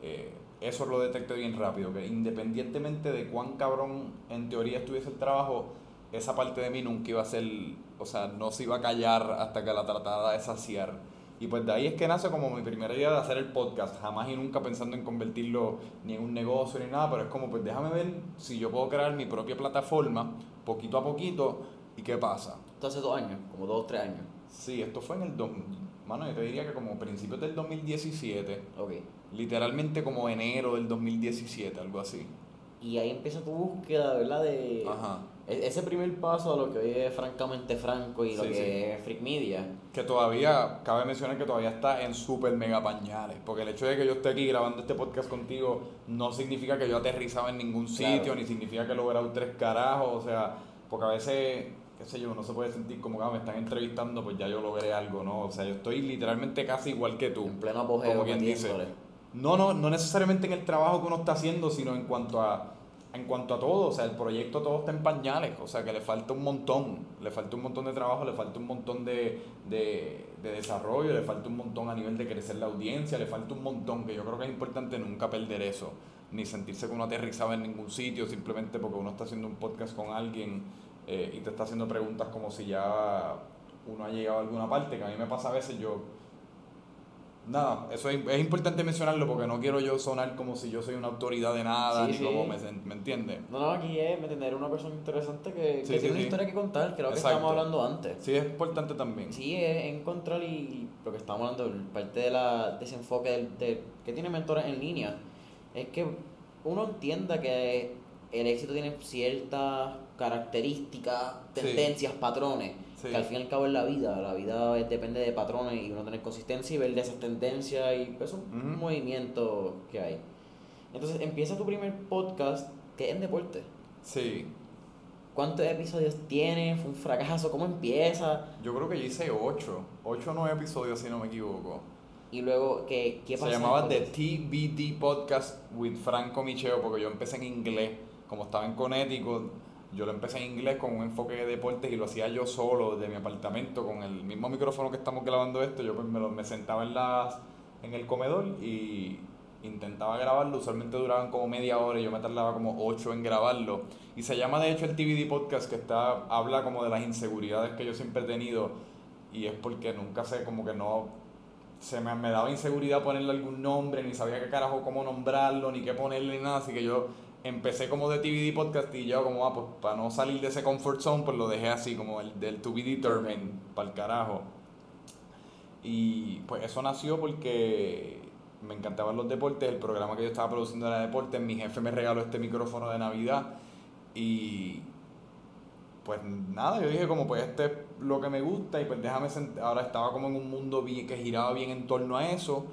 Eh, eso lo detecté bien rápido, que independientemente de cuán cabrón en teoría estuviese el trabajo, esa parte de mí nunca iba a ser, o sea, no se iba a callar hasta que la tratara de saciar. Y pues de ahí es que nace como mi primera idea de hacer el podcast, jamás y nunca pensando en convertirlo ni en un negocio ni nada, pero es como pues déjame ver si yo puedo crear mi propia plataforma poquito a poquito y qué pasa. Esto hace dos años, como dos o tres años. Sí, esto fue en el, dos, mano, yo te diría que como principios del 2017, Ok. literalmente como enero del 2017, algo así. Y ahí empieza tu búsqueda, ¿verdad? De Ajá. E- ese primer paso a lo que hoy es francamente franco y lo Sí, que sí. es Freak Media. Que todavía, cabe mencionar que todavía está en súper mega pañales. Porque el hecho de que yo esté aquí grabando este podcast contigo no significa que yo aterrizaba en ningún sitio, Claro. ni significa que he logrado tres carajos. O sea, porque a veces, qué sé yo, uno se puede sentir como que ah, me están entrevistando, pues ya yo logré algo, ¿no? O sea, yo estoy literalmente casi igual que tú. En pleno apogeo, Como quien dice. No, no, no necesariamente en el trabajo que uno está haciendo, sino en cuanto a en cuanto a todo, o sea, el proyecto todo está en pañales, o sea, que le falta un montón, le falta un montón de trabajo, le falta un montón de, de, de desarrollo, le falta un montón a nivel de crecer la audiencia, le falta un montón, que yo creo que es importante nunca perder eso, ni sentirse que uno aterrizaba en ningún sitio simplemente porque uno está haciendo un podcast con alguien eh, y te está haciendo preguntas como si ya uno ha llegado a alguna parte, que a mí me pasa a veces yo Nada, eso es, es importante mencionarlo porque no quiero yo sonar como si yo soy una autoridad de nada, Sí, ni sí. como me, me entiende. No, no, aquí es. Era una persona interesante que, Sí, que sí, tiene una historia que contar, que era lo que estábamos hablando antes. Sí, es importante también. Sí, es encontrar y lo que estamos hablando, parte de la desenfoque del, de, que tiene mentores en línea, es que uno entienda que el éxito tiene ciertas características, tendencias, patrones, Sí. que al fin y al cabo es la vida, la vida es- depende de patrones y uno tener consistencia y ver de esas tendencias y pues, un movimiento que hay. Entonces empieza tu primer podcast que es en deporte. Sí, ¿Cuántos episodios tiene? ¿Fue un fracaso? ¿Cómo empieza? yo creo que yo hice 8, 8 o 9 episodios si no me equivoco. Y luego, ¿qué, qué Se pasa? llamaba The? TBD Podcast with Franco Micheo porque yo empecé en inglés, como estaba en Connecticut, yo lo empecé en inglés con un enfoque de deportes y lo hacía yo solo desde mi apartamento con el mismo micrófono que estamos grabando esto, yo pues me, lo- sentaba en las en el comedor y intentaba grabarlo, usualmente duraban como media hora y yo me tardaba como 8 en grabarlo. Y se llama de hecho el TBD Podcast que está habla como de las inseguridades que yo siempre he tenido. Y es porque nunca sé como que no se me, me daba inseguridad ponerle algún nombre, ni sabía qué carajo cómo nombrarlo, ni qué ponerle, ni nada, así que yo empecé como de TVD podcast y yo como, ah, pues para no salir de ese comfort zone, pues lo dejé así, como el del to be determined, para el carajo. Y pues eso nació porque me encantaban los deportes, el programa que yo estaba produciendo era de deportes, mi jefe me regaló este micrófono de Navidad y pues nada, yo dije como pues este es lo que me gusta y pues déjame sent- ahora estaba como en un mundo que giraba bien en torno a eso,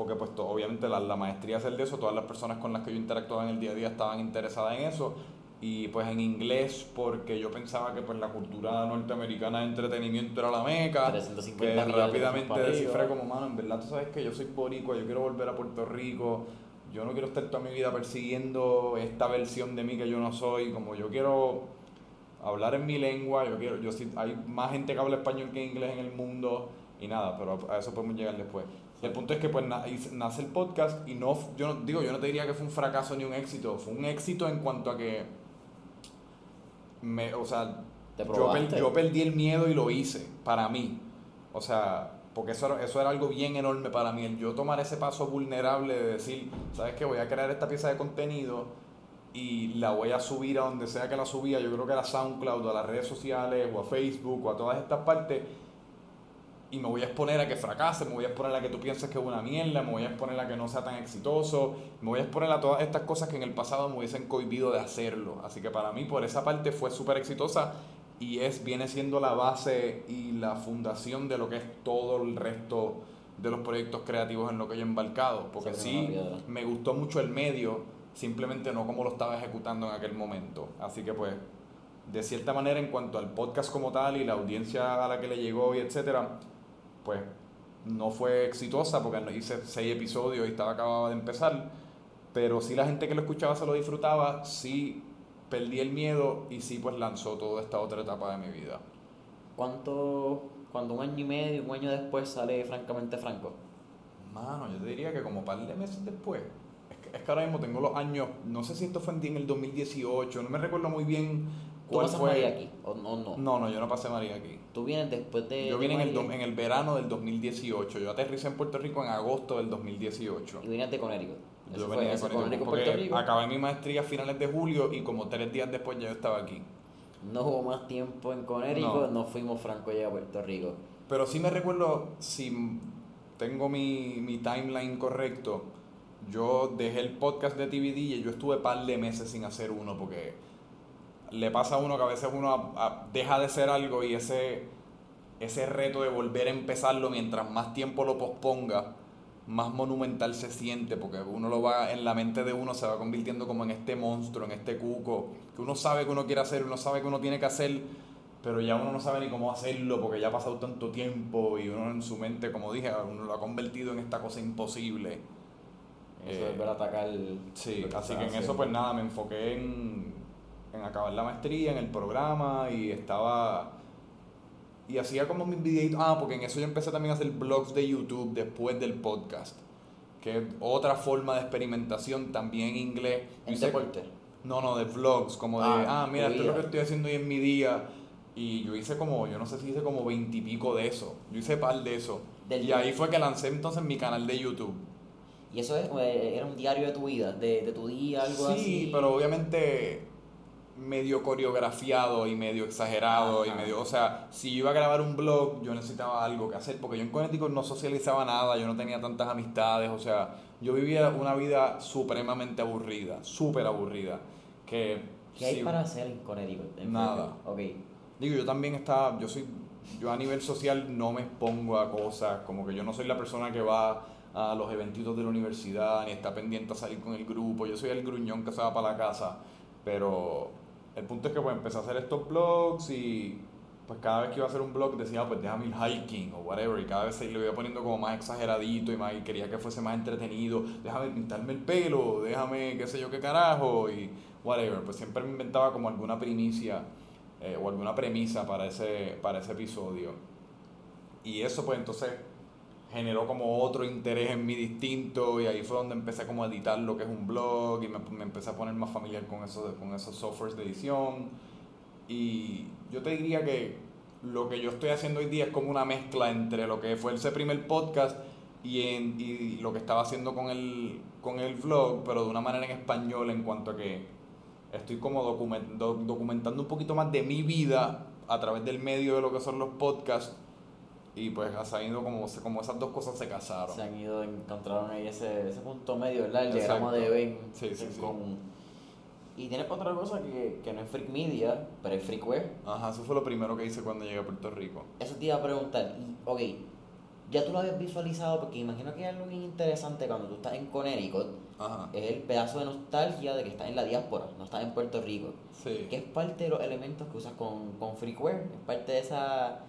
porque pues obviamente la, la maestría hacer de eso, todas las personas con las que yo interactuaba en el día a día estaban interesadas en eso y pues en inglés porque yo pensaba que pues la cultura norteamericana de entretenimiento era la meca, 350 que rápidamente descifré como mano, en verdad tú sabes que yo soy boricua, yo quiero volver a Puerto Rico, yo no quiero estar toda mi vida persiguiendo esta versión de mí que yo no soy, como yo quiero hablar en mi lengua, yo quiero, yo sí- hay más gente que habla español que inglés en el mundo y nada, pero a eso podemos llegar después. El punto es que pues nace el podcast y no, yo no, digo, yo no te diría que fue un fracaso ni un éxito, fue un éxito en cuanto a que, me, o sea, yo, yo, perdí el miedo y lo hice, para mí. O sea, porque eso era, eso era algo bien enorme para mí, el yo tomar ese paso vulnerable de decir, ¿sabes qué? Voy a crear esta pieza de contenido y la voy a subir a donde sea que la subía, yo creo que era SoundCloud, a las redes sociales, o a Facebook, o a todas estas partes y me voy a exponer a que fracase, me voy a exponer a que tú pienses que es una mierda, me voy a exponer a que no sea tan exitoso, me voy a exponer a todas estas cosas que en el pasado me hubiesen cohibido de hacerlo. Así que para mí por esa parte fue súper exitosa y es, viene siendo la base y la fundación de lo que es todo el resto de los proyectos creativos en lo que yo he embarcado. Porque sí, me gustó mucho el medio, simplemente no como lo estaba ejecutando en aquel momento. Así que pues, de cierta manera en cuanto al podcast como tal y la audiencia a la que le llegó y etcétera, pues no fue exitosa porque hice seis episodios y estaba acababa de empezar, pero sí la gente que lo escuchaba se lo disfrutaba, sí perdí el miedo y sí pues lanzó toda esta otra etapa de mi vida. ¿Cuánto, cuando un año y medio, un año después sale Francamente Franco? Mano, yo te diría que como un par de meses después. Es que, es que ahora mismo tengo los años, no sé si esto fue en el 2018, no me recuerdo muy bien ¿Tú pasas María aquí o, no? No, no, yo no pasé María aquí. ¿Tú vienes después de.? Yo vine en, el, en el verano del 2018. Yo aterricé en Puerto Rico en agosto del 2018. ¿Y viniste de Connecticut? Yo venía de Connecticut Rico. acabé mi maestría a finales de julio y como tres días después ya yo estaba aquí. No hubo más tiempo en Connecticut, no, fuimos franco ya a Puerto Rico. Pero sí me recuerdo, si tengo mi, mi timeline correcto, yo dejé el podcast de TVD y yo estuve un par de meses sin hacer uno porque le pasa a uno que a veces uno deja de ser algo y ese, ese reto de volver a empezarlo mientras más tiempo lo posponga, más monumental se siente, porque uno lo va, en la mente de uno se va convirtiendo como en este monstruo, en este cuco, que uno sabe que uno quiere hacer, uno sabe que uno tiene que hacer, pero ya uno no sabe ni cómo hacerlo, porque ya ha pasado tanto tiempo y uno en su mente, como dije, uno lo ha convertido en esta cosa imposible. Eso eh, volver a atacar. Sí, así que en eso pues nada, me enfoqué en en acabar la maestría, en el programa y estaba... Y hacía como mis videitos... Ah, porque en eso yo empecé también a hacer blogs de YouTube después del podcast. Que es otra forma de experimentación también en inglés. ¿En deporte? No, no, de vlogs, como de, ah, ah mira, esto es lo que estoy haciendo hoy en mi día. Y yo hice como, yo no sé si hice como veintipico de eso. Yo hice par de eso. y ahí fue que lancé entonces mi canal de YouTube. ¿Y eso eh, era un diario de tu vida? ¿De, de tu día, algo así? Sí, pero obviamente medio coreografiado y medio exagerado y medio, o sea, si yo iba a grabar un blog, yo necesitaba algo que hacer porque yo en Connecticut no socializaba nada, yo no tenía tantas amistades, o sea, yo vivía una vida supremamente aburrida, súper aburrida, que ¿Qué hay para hacer en Connecticut? nada. Okay. Digo, yo también estaba, yo soy yo a nivel social no me expongo a cosas, como que yo no soy la persona que va a los eventitos de la universidad, ni está pendiente a salir con el grupo, yo soy el gruñón que se va para la casa, pero el punto es que pues empecé a hacer estos blogs y pues cada vez que iba a hacer un blog decía, pues déjame ir hiking o whatever, y cada vez se lo iba poniendo como más exageradito y, más, y quería que fuese más entretenido, déjame pintarme el pelo, déjame qué sé yo qué carajo y whatever, pues siempre me inventaba como alguna primicia eh, o alguna premisa para ese, para ese episodio. Y eso pues entonces generó como otro interés en mí distinto y ahí fue donde empecé como a editar lo que es un blog y me, me empecé a poner más familiar con, eso, con esos softwares de edición. Y yo te diría que lo que yo estoy haciendo hoy día es como una mezcla entre lo que fue ese primer podcast y, en, y lo que estaba haciendo con el, con el vlog, pero de una manera en español en cuanto a que estoy como documentando un poquito más de mi vida a través del medio de lo que son los podcasts y pues ha ido como, como esas dos cosas se casaron. Se han ido, encontraron ahí ese, ese punto medio, ¿verdad? El diagrama de Ben sí, sí, sí. Y tienes otra cosa que, que no es Freak Media, pero es Freakware. Ajá, eso fue lo primero que hice cuando llegué a Puerto Rico. Eso te iba a preguntar. Y, ok, ya tú lo habías visualizado, porque imagino que es algo bien interesante cuando tú estás en Connecticut. Ajá. Es el pedazo de nostalgia de que estás en la diáspora, no estás en Puerto Rico. Sí. Que es parte de los elementos que usas con, con Freakware. Es parte de esa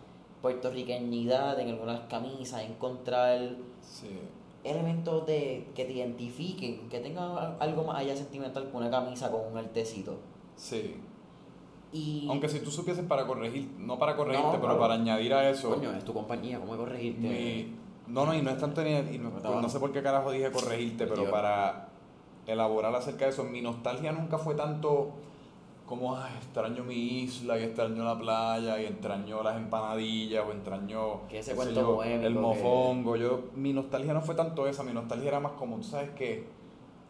puertorriqueñidad en algunas camisas, encontrar elementos de que te identifiquen, que tengan algo más allá sentimental que una camisa con un artecito. Sí. Y... Aunque si tú supieses para corregir, no para corregirte, No, pero claro. para añadir a eso. Coño, es tu compañía, ¿cómo corregirte? mi- no, no, y no es tanto ni. y no, pues no sé por qué carajo dije corregirte, pero para elaborar acerca de eso, mi nostalgia nunca fue tanto como, ay, extraño mi isla y extraño la playa y extraño las empanadillas o extraño Que ese qué cuento yo, el que- mofongo. Yo, mi nostalgia no fue tanto esa, mi nostalgia era más como, sabes que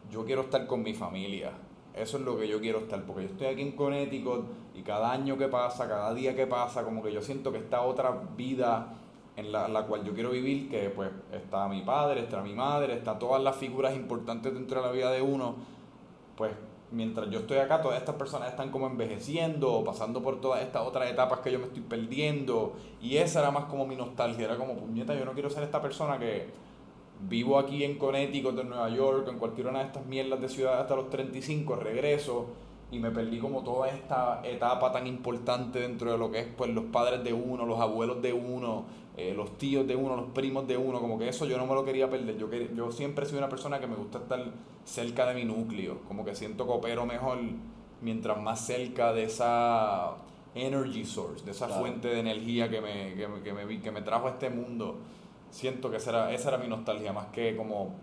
yo quiero estar con mi familia. Eso es lo que yo quiero estar, porque yo estoy aquí en Connecticut y cada año que pasa, cada día que pasa, como que yo siento que esta otra vida en la, la cual yo quiero vivir, que pues está mi padre, está mi madre, está todas las figuras importantes dentro de la vida de uno, pues mientras yo estoy acá, todas estas personas están como envejeciendo pasando por todas estas otras etapas que yo me estoy perdiendo. Y esa era más como mi nostalgia, era como, puñeta, yo no quiero ser esta persona que vivo aquí en Connecticut, en Nueva York, en cualquier una de estas mierdas de ciudad hasta los 35, regreso y me perdí como toda esta etapa tan importante dentro de lo que es pues los padres de uno, los abuelos de uno, eh, los tíos de uno, los primos de uno, como que eso yo no me lo quería perder. Yo, yo siempre he sido una persona que me gusta estar cerca de mi núcleo, como que siento que opero mejor mientras más cerca de esa energy source, de esa Claro. fuente de energía que me, que, me, que, me, que me trajo a este mundo. Siento que esa era, esa era mi nostalgia, más que como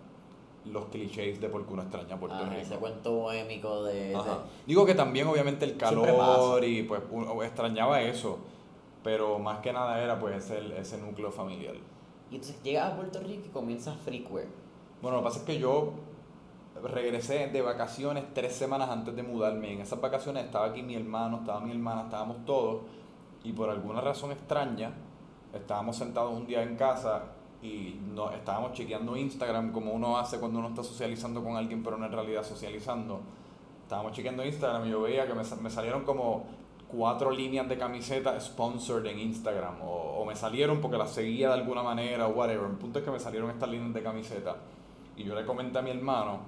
los clichés de por qué uno extraña a Puerto Ah, Rico. ese cuento bohémico de... De- Digo que también obviamente el calor y pues uno extrañaba eso, pero más que nada era pues ese, ese núcleo familiar. Y entonces llegas a Puerto Rico y comienzas Freakware. Bueno, lo que pasa es que yo regresé de vacaciones tres semanas antes de mudarme. En esas vacaciones estaba aquí mi hermano, estaba mi hermana, estábamos todos y por alguna razón extraña estábamos sentados un día en casa y no, estábamos chequeando Instagram como uno hace cuando uno está socializando con alguien pero no en realidad socializando. Estábamos chequeando Instagram y yo veía que me, me salieron como cuatro líneas de camiseta sponsored en Instagram o, me salieron porque las seguía de alguna manera o whatever. El punto es que me salieron estas líneas de camiseta y yo le comenté a mi hermano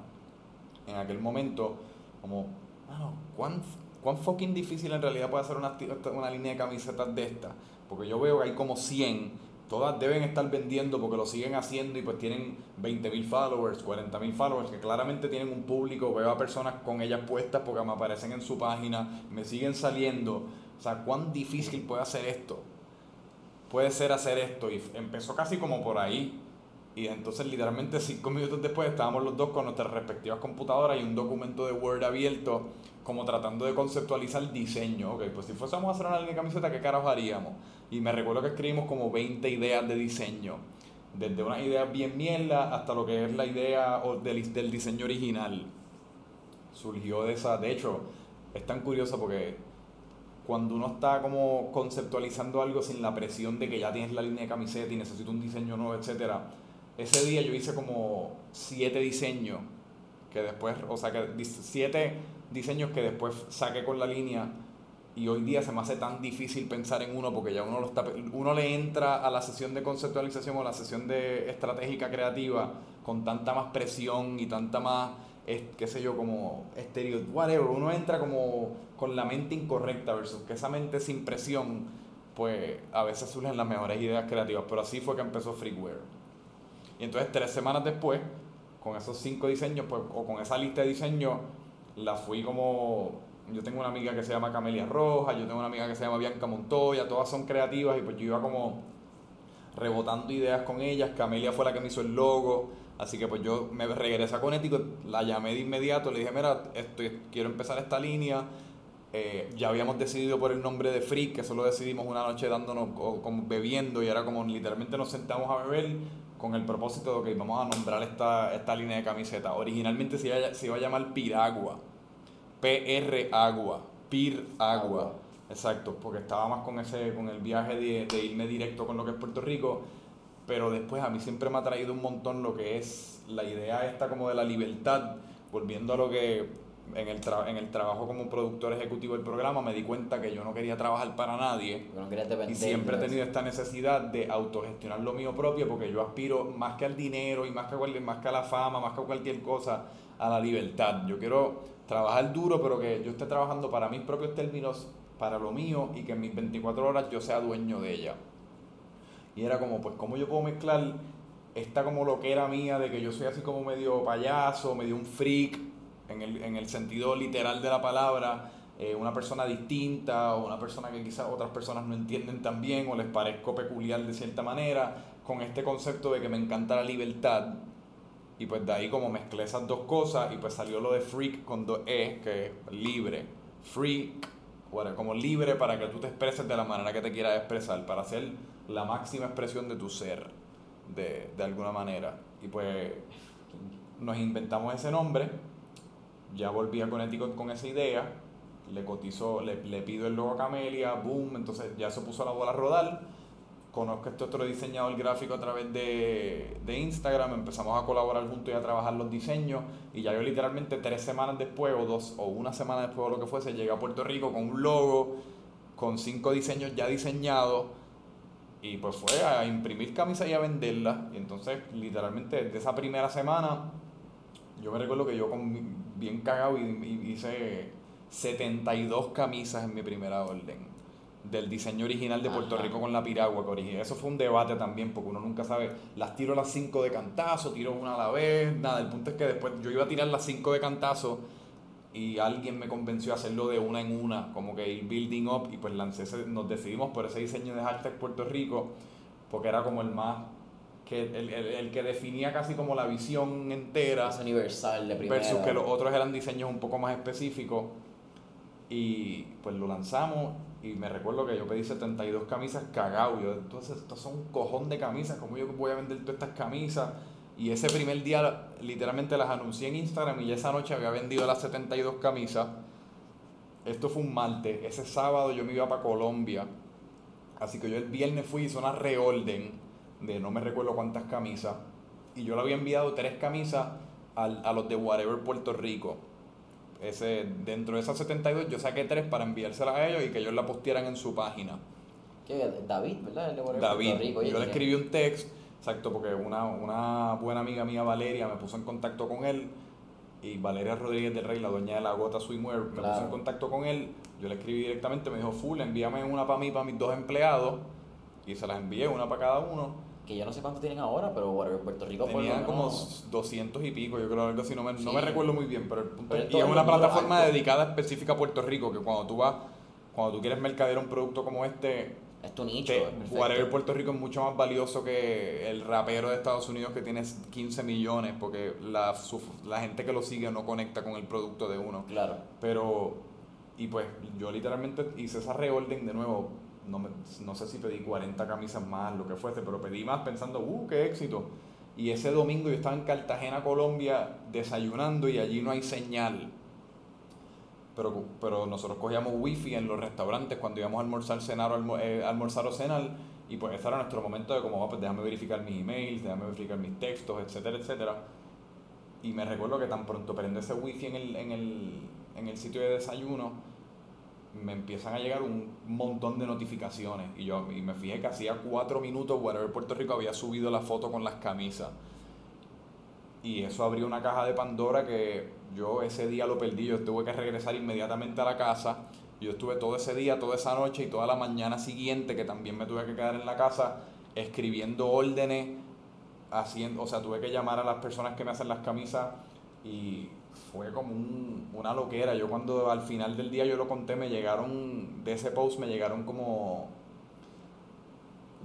en aquel momento como, mano, ¿cuán, cuán fucking difícil en realidad puede ser una, una línea de camisetas de esta? Porque yo veo que hay como 100, todas deben estar vendiendo porque lo siguen haciendo y pues tienen 20.000 followers, 40.000 followers, que claramente tienen un público, veo a personas con ellas puestas porque me aparecen en su página, me siguen saliendo. O sea, ¿cuán difícil puede hacer esto? Puede ser hacer esto. Y empezó casi como por ahí. Y entonces literalmente cinco minutos después estábamos los dos con nuestras respectivas computadoras y un documento de Word abierto como tratando de conceptualizar diseño. Ok, pues si fuésemos a hacer una línea de camiseta, ¿qué carajo haríamos? Y me recuerdo que escribimos como 20 ideas de diseño. Desde unas ideas bien mierda hasta lo que es la idea del, diseño original. Surgió de esa... De hecho, es tan curioso porque cuando uno está como conceptualizando algo sin la presión de que ya tienes la línea de camiseta y necesito un diseño nuevo, etcétera. Ese día yo hice como siete diseños que después, o sea, que siete diseños que después saqué con la línea y hoy día se me hace tan difícil pensar en uno porque ya uno lo está uno le entra a la sesión de conceptualización o la sesión de estratégica creativa con tanta más presión y tanta más es, qué sé yo, como estereo, whatever, uno entra como con la mente incorrecta versus que esa mente sin presión, pues a veces surgen las mejores ideas creativas, pero así fue que empezó Freeware. Y entonces tres semanas después, con esos cinco diseños, pues, o con esa lista de diseños, la fui como, yo tengo una amiga que se llama Camelia Roja, yo tengo una amiga que se llama Bianca Montoya, todas son creativas y pues yo iba como rebotando ideas con ellas. Camelia fue la que me hizo el logo. Así que pues yo me regresé a Connecticut, la llamé de inmediato, le dije, mira, estoy, quiero empezar esta línea. Eh, ya habíamos decidido por el nombre de Freak, que eso lo decidimos una noche dándonos, o, como bebiendo, y era como literalmente nos sentamos a beber con el propósito de que vamos a nombrar esta, esta línea de camiseta. Originalmente se iba, se iba a llamar Piragua, PR Agua, Pir. Agua. Exacto, porque estaba más con ese, con el viaje de, de irme directo con lo que es Puerto Rico, pero después a mí siempre me ha traído un montón lo que es la idea esta como de la libertad, volviendo a lo que en el, en el trabajo como productor ejecutivo del programa me di cuenta que yo no quería trabajar para nadie no y siempre he tenido esta necesidad de autogestionar lo mío propio porque yo aspiro más que al dinero y más que, a más que a la fama, más que a cualquier cosa, a la libertad. Yo quiero trabajar duro, pero que yo esté trabajando para mis propios términos, para lo mío y que en mis 24 horas yo sea dueño de ella. Y era como, pues, ¿cómo yo puedo mezclar esta como lo que era mía de que yo soy así como medio payaso, medio un freak, en el, en el sentido literal de la palabra, eh, una persona distinta o una persona que quizás otras personas no entienden tan bien o les parezco peculiar de cierta manera, con este concepto de que me encanta la libertad. Y pues de ahí como mezclé esas dos cosas y pues salió lo de freak con dos E, que es libre. Freak, bueno, como libre para que tú te expreses de la manera que te quieras expresar, para hacer la máxima expresión de tu ser, de, de alguna manera. Y pues nos inventamos ese nombre, ya volví a Connecticut con esa idea, le cotizo, le, le pido el logo a Camelia, boom, entonces ya se puso la bola a rodar. Conozco a este otro diseñador gráfico a través de, de Instagram, empezamos a colaborar juntos y a trabajar los diseños. Y ya yo literalmente tres semanas después, o dos, o una semana después, o lo que fuese, llegué a Puerto Rico con un logo, con cinco diseños ya diseñados. Y pues fue a imprimir camisas y a venderlas. Y entonces, literalmente, de esa primera semana, yo me recuerdo que yo con, bien cagado y, y hice 72 camisas en mi primera orden del diseño original de Puerto Ajá. Rico con la piragua que original. Eso fue un debate también, porque uno nunca sabe, las tiro las 5 de cantazo, tiro una a la vez, nada, el punto es que después yo iba a tirar las 5 de cantazo y alguien me convenció a hacerlo de una en una, como que ir building up y pues lancé ese- nos decidimos por ese diseño de hashtag Puerto Rico, porque era como el más, que el, el- el que definía casi como la visión entera Es universal de primera. versus que los otros eran diseños un poco más específicos. Y pues lo lanzamos y me recuerdo que yo pedí 72 camisas cagado. Yo, entonces, estos son un cojón de camisas. ¿Cómo yo voy a vender todas estas camisas? Y ese primer día literalmente las anuncié en Instagram y ya esa noche había vendido las 72 camisas. Esto fue un martes. Ese sábado yo me iba para Colombia. Así que yo el viernes fui y hice una reorden de no me recuerdo cuántas camisas. Y yo le había enviado tres camisas al- a los de Whatever Puerto Rico. Ese, dentro de esas 72 yo saqué tres para enviárselas a ellos y que ellos la postearan en su página. ¿Qué? David, ¿verdad? El de Whatever David, Puerto Rico. Oye, yo le escribí un text, exacto, porque una, una buena amiga mía, Valeria, me puso en contacto con él. Y Valeria Rodríguez del Rey, la dueña de la Gota Swimwear, me Claro. puso en contacto con él. Yo le escribí directamente, me dijo, full, envíame una para mí, para mis dos empleados. Y se las envié, una para cada uno. Que yo no sé cuánto tienen ahora, pero Whatever Puerto Rico Tenían como menos- 200 y pico, yo creo, algo así, no me, no Sí. me recuerdo muy bien, pero el punto Pero es- y es una plataforma alto. dedicada específica a Puerto Rico, que cuando tú vas, cuando tú quieres mercadear un producto como este, Es tu nicho. Whatever Puerto Rico es mucho más valioso que el rapero de Estados Unidos que tiene 15 millones, porque la, su- la gente que lo sigue no conecta con el producto de uno. Claro. Pero, y pues yo literalmente hice esa reorden de nuevo. No, sé si pedí 40 camisas más, lo que fuese, pero pedí más pensando, ¡uh, qué éxito! Y ese domingo yo estaba en Cartagena, Colombia, desayunando y allí no hay señal. Pero, pero nosotros cogíamos wifi en los restaurantes cuando íbamos a almorzar, cenar o, eh, almorzar o cenar. Y pues ese era nuestro momento de como, "Ah, pues déjame verificar mis emails, déjame verificar mis textos, etcétera, etcétera. Y me recuerdo que tan pronto prende ese wifi en el, en el, en el sitio de desayuno, me empiezan a llegar un montón de notificaciones. Y yo y me fijé que hacía cuatro minutos Whatever Puerto Rico había subido la foto con las camisas. Y eso abrió una caja de Pandora que yo ese día lo perdí. Yo tuve que regresar inmediatamente a la casa. Yo estuve todo ese día, toda esa noche y toda la mañana siguiente, que también me tuve que quedar en la casa, escribiendo órdenes, haciendo, o sea, tuve que llamar a las personas que me hacen las camisas y fue como un- una loquera. Yo cuando al final del día yo lo conté, me llegaron, de ese post me llegaron como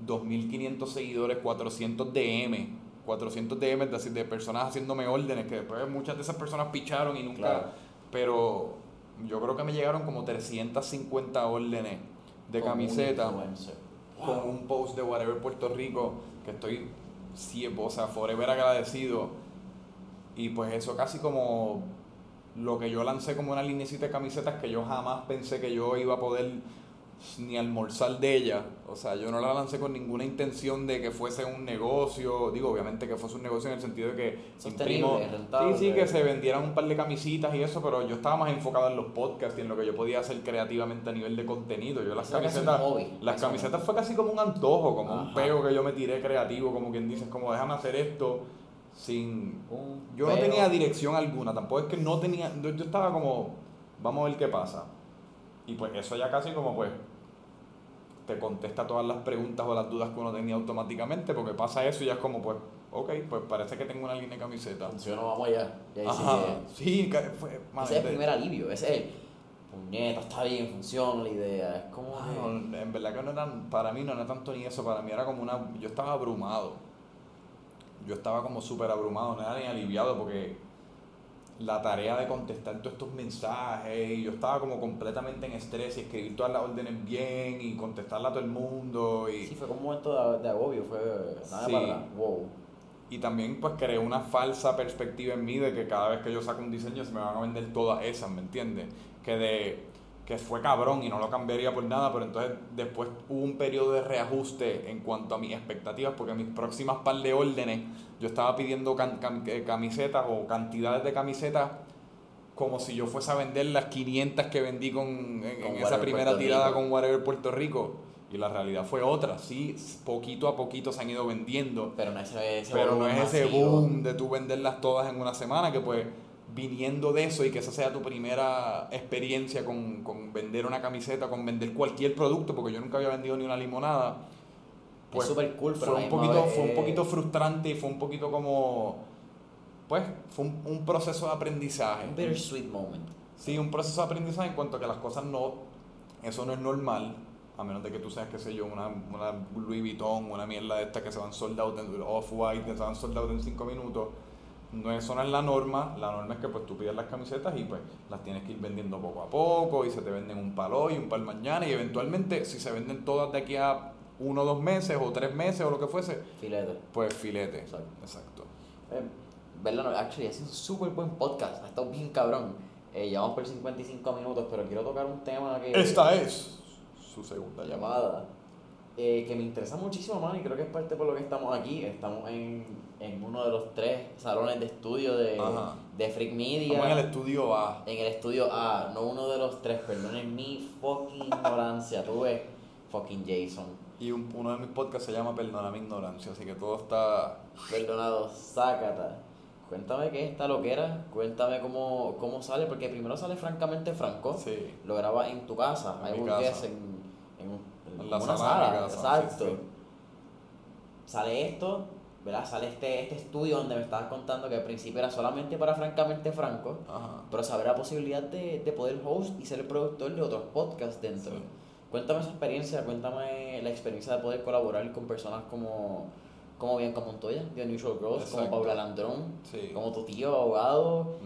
2.500 seguidores, 400 DM, 400 DM de, de personas haciéndome órdenes, que después muchas de esas personas picharon y nunca, Claro. pero yo creo que me llegaron como 350 órdenes de camiseta con un post de Whatever Puerto Rico que estoy sí, o sea, forever agradecido y pues eso casi como lo que yo lancé como una linecita de camisetas que yo jamás pensé que yo iba a poder ni almorzar de ella, o sea, yo no la lancé con ninguna intención de que fuese un negocio, digo, obviamente que fuese un negocio en el sentido de que imprimo- rentable. sí, sí, que se vendieran un par de camisitas y eso, pero yo estaba más enfocado en los podcasts y en lo que yo podía hacer creativamente a nivel de contenido. Yo las camisetas, las camisetas fue casi como un antojo, como un peo que yo me tiré creativo, como quien dice, como déjame hacer esto sin... Un Yo no tenía dirección alguna, tampoco es que no tenía, yo, yo estaba como, vamos a ver qué pasa. Y pues eso ya casi como pues te contesta todas las preguntas o las dudas que uno tenía automáticamente, porque pasa eso y ya es como pues, ok, pues parece que tengo una línea de camiseta. Funcionó, vamos allá. Y ahí sí Ajá, sí, fue, Ese es el primer alivio. Ese es el. puñeta, está bien, funciona la idea. Es como Ah, no, en verdad que no era, para mí no era tanto ni eso, para mí era como una, yo estaba abrumado, yo estaba como súper abrumado, no era ni aliviado porque la tarea de contestar todos estos mensajes, y yo estaba como completamente en estrés y escribir todas las órdenes bien y contestarle a todo el mundo y, Sí, fue como un momento de, de agobio, fue nada Sí. para. Wow. y también pues creé una falsa perspectiva en mí de que cada vez que yo saco un diseño se me van a vender todas esas, ¿me entiendes? Que de que fue cabrón y no lo cambiaría por nada, pero entonces después hubo un periodo de reajuste en cuanto a mis expectativas, porque mis próximas par de órdenes, yo estaba pidiendo cam- eh, camisetas o cantidades de camisetas como si yo fuese a vender las 500 que vendí con, en, esa primera Puerto tirada Rico. con Whatever Puerto Rico. Y la realidad fue otra, sí, poquito a poquito se han ido vendiendo, Pero no ese, ese pero no es ese boom de tú venderlas todas en una semana, que pues viniendo de eso y que esa sea tu primera experiencia con, con vender una camiseta, con vender cualquier producto, porque yo nunca había vendido ni una limonada, pues es súper cool, pero fue un poquito, vez, fue un poquito frustrante y fue un poquito como, pues, fue un, un proceso de aprendizaje. Un bittersweet moment. Sí, un proceso de aprendizaje en cuanto a que las cosas no, eso no es normal, a menos de que tú seas, qué sé yo, una, una Louis Vuitton, una mierda de esta que se van sold out, en- off-white, que se van sold out en 5 minutos. No, eso no es la norma, la norma es que pues tú pides las camisetas y pues las tienes que ir vendiendo poco a poco y se te venden un palo hoy, un pal mañana y eventualmente si se venden todas de aquí a uno o dos meses o tres meses o lo que fuese, Filete. pues filete. Exacto. Exacto. Eh, ¿Verdad? No, actually, sido un súper buen podcast. Ha estado bien cabrón. Eh, llevamos por 55 minutos, pero quiero tocar un tema que. Esta es su segunda llamada. llamada. eh, que me interesa muchísimo, man, y creo que es parte por lo que estamos aquí. Estamos en, en uno de los tres salones de estudio de, Ajá. de Freak Media. Estamos en el estudio A. En el estudio A, no uno de los tres, perdonen mi fucking ignorancia. Tuve fucking Jason. Y un- uno de mis podcasts se llama Perdona mi ignorancia, así que todo está... Perdonado, sácata. Cuéntame qué es esta loquera, cuéntame cómo, cómo sale, porque primero sale francamente franco. Sí. Lo grabas en tu casa, En hay mi un casa. guest en, en, en la una sala casa, exacto. sí, sí. Sale esto, ¿verdad? Sale este, este estudio donde me estabas contando que al principio era solamente para francamente franco, Ajá. pero saber la posibilidad de, de poder host y ser el productor de otros podcasts dentro. Sí. Cuéntame esa experiencia, cuéntame la experiencia de poder colaborar con personas como, como bien como Montoya, de Unusual Growth, como. Paula Landrón, Sí. como tu tío abogado,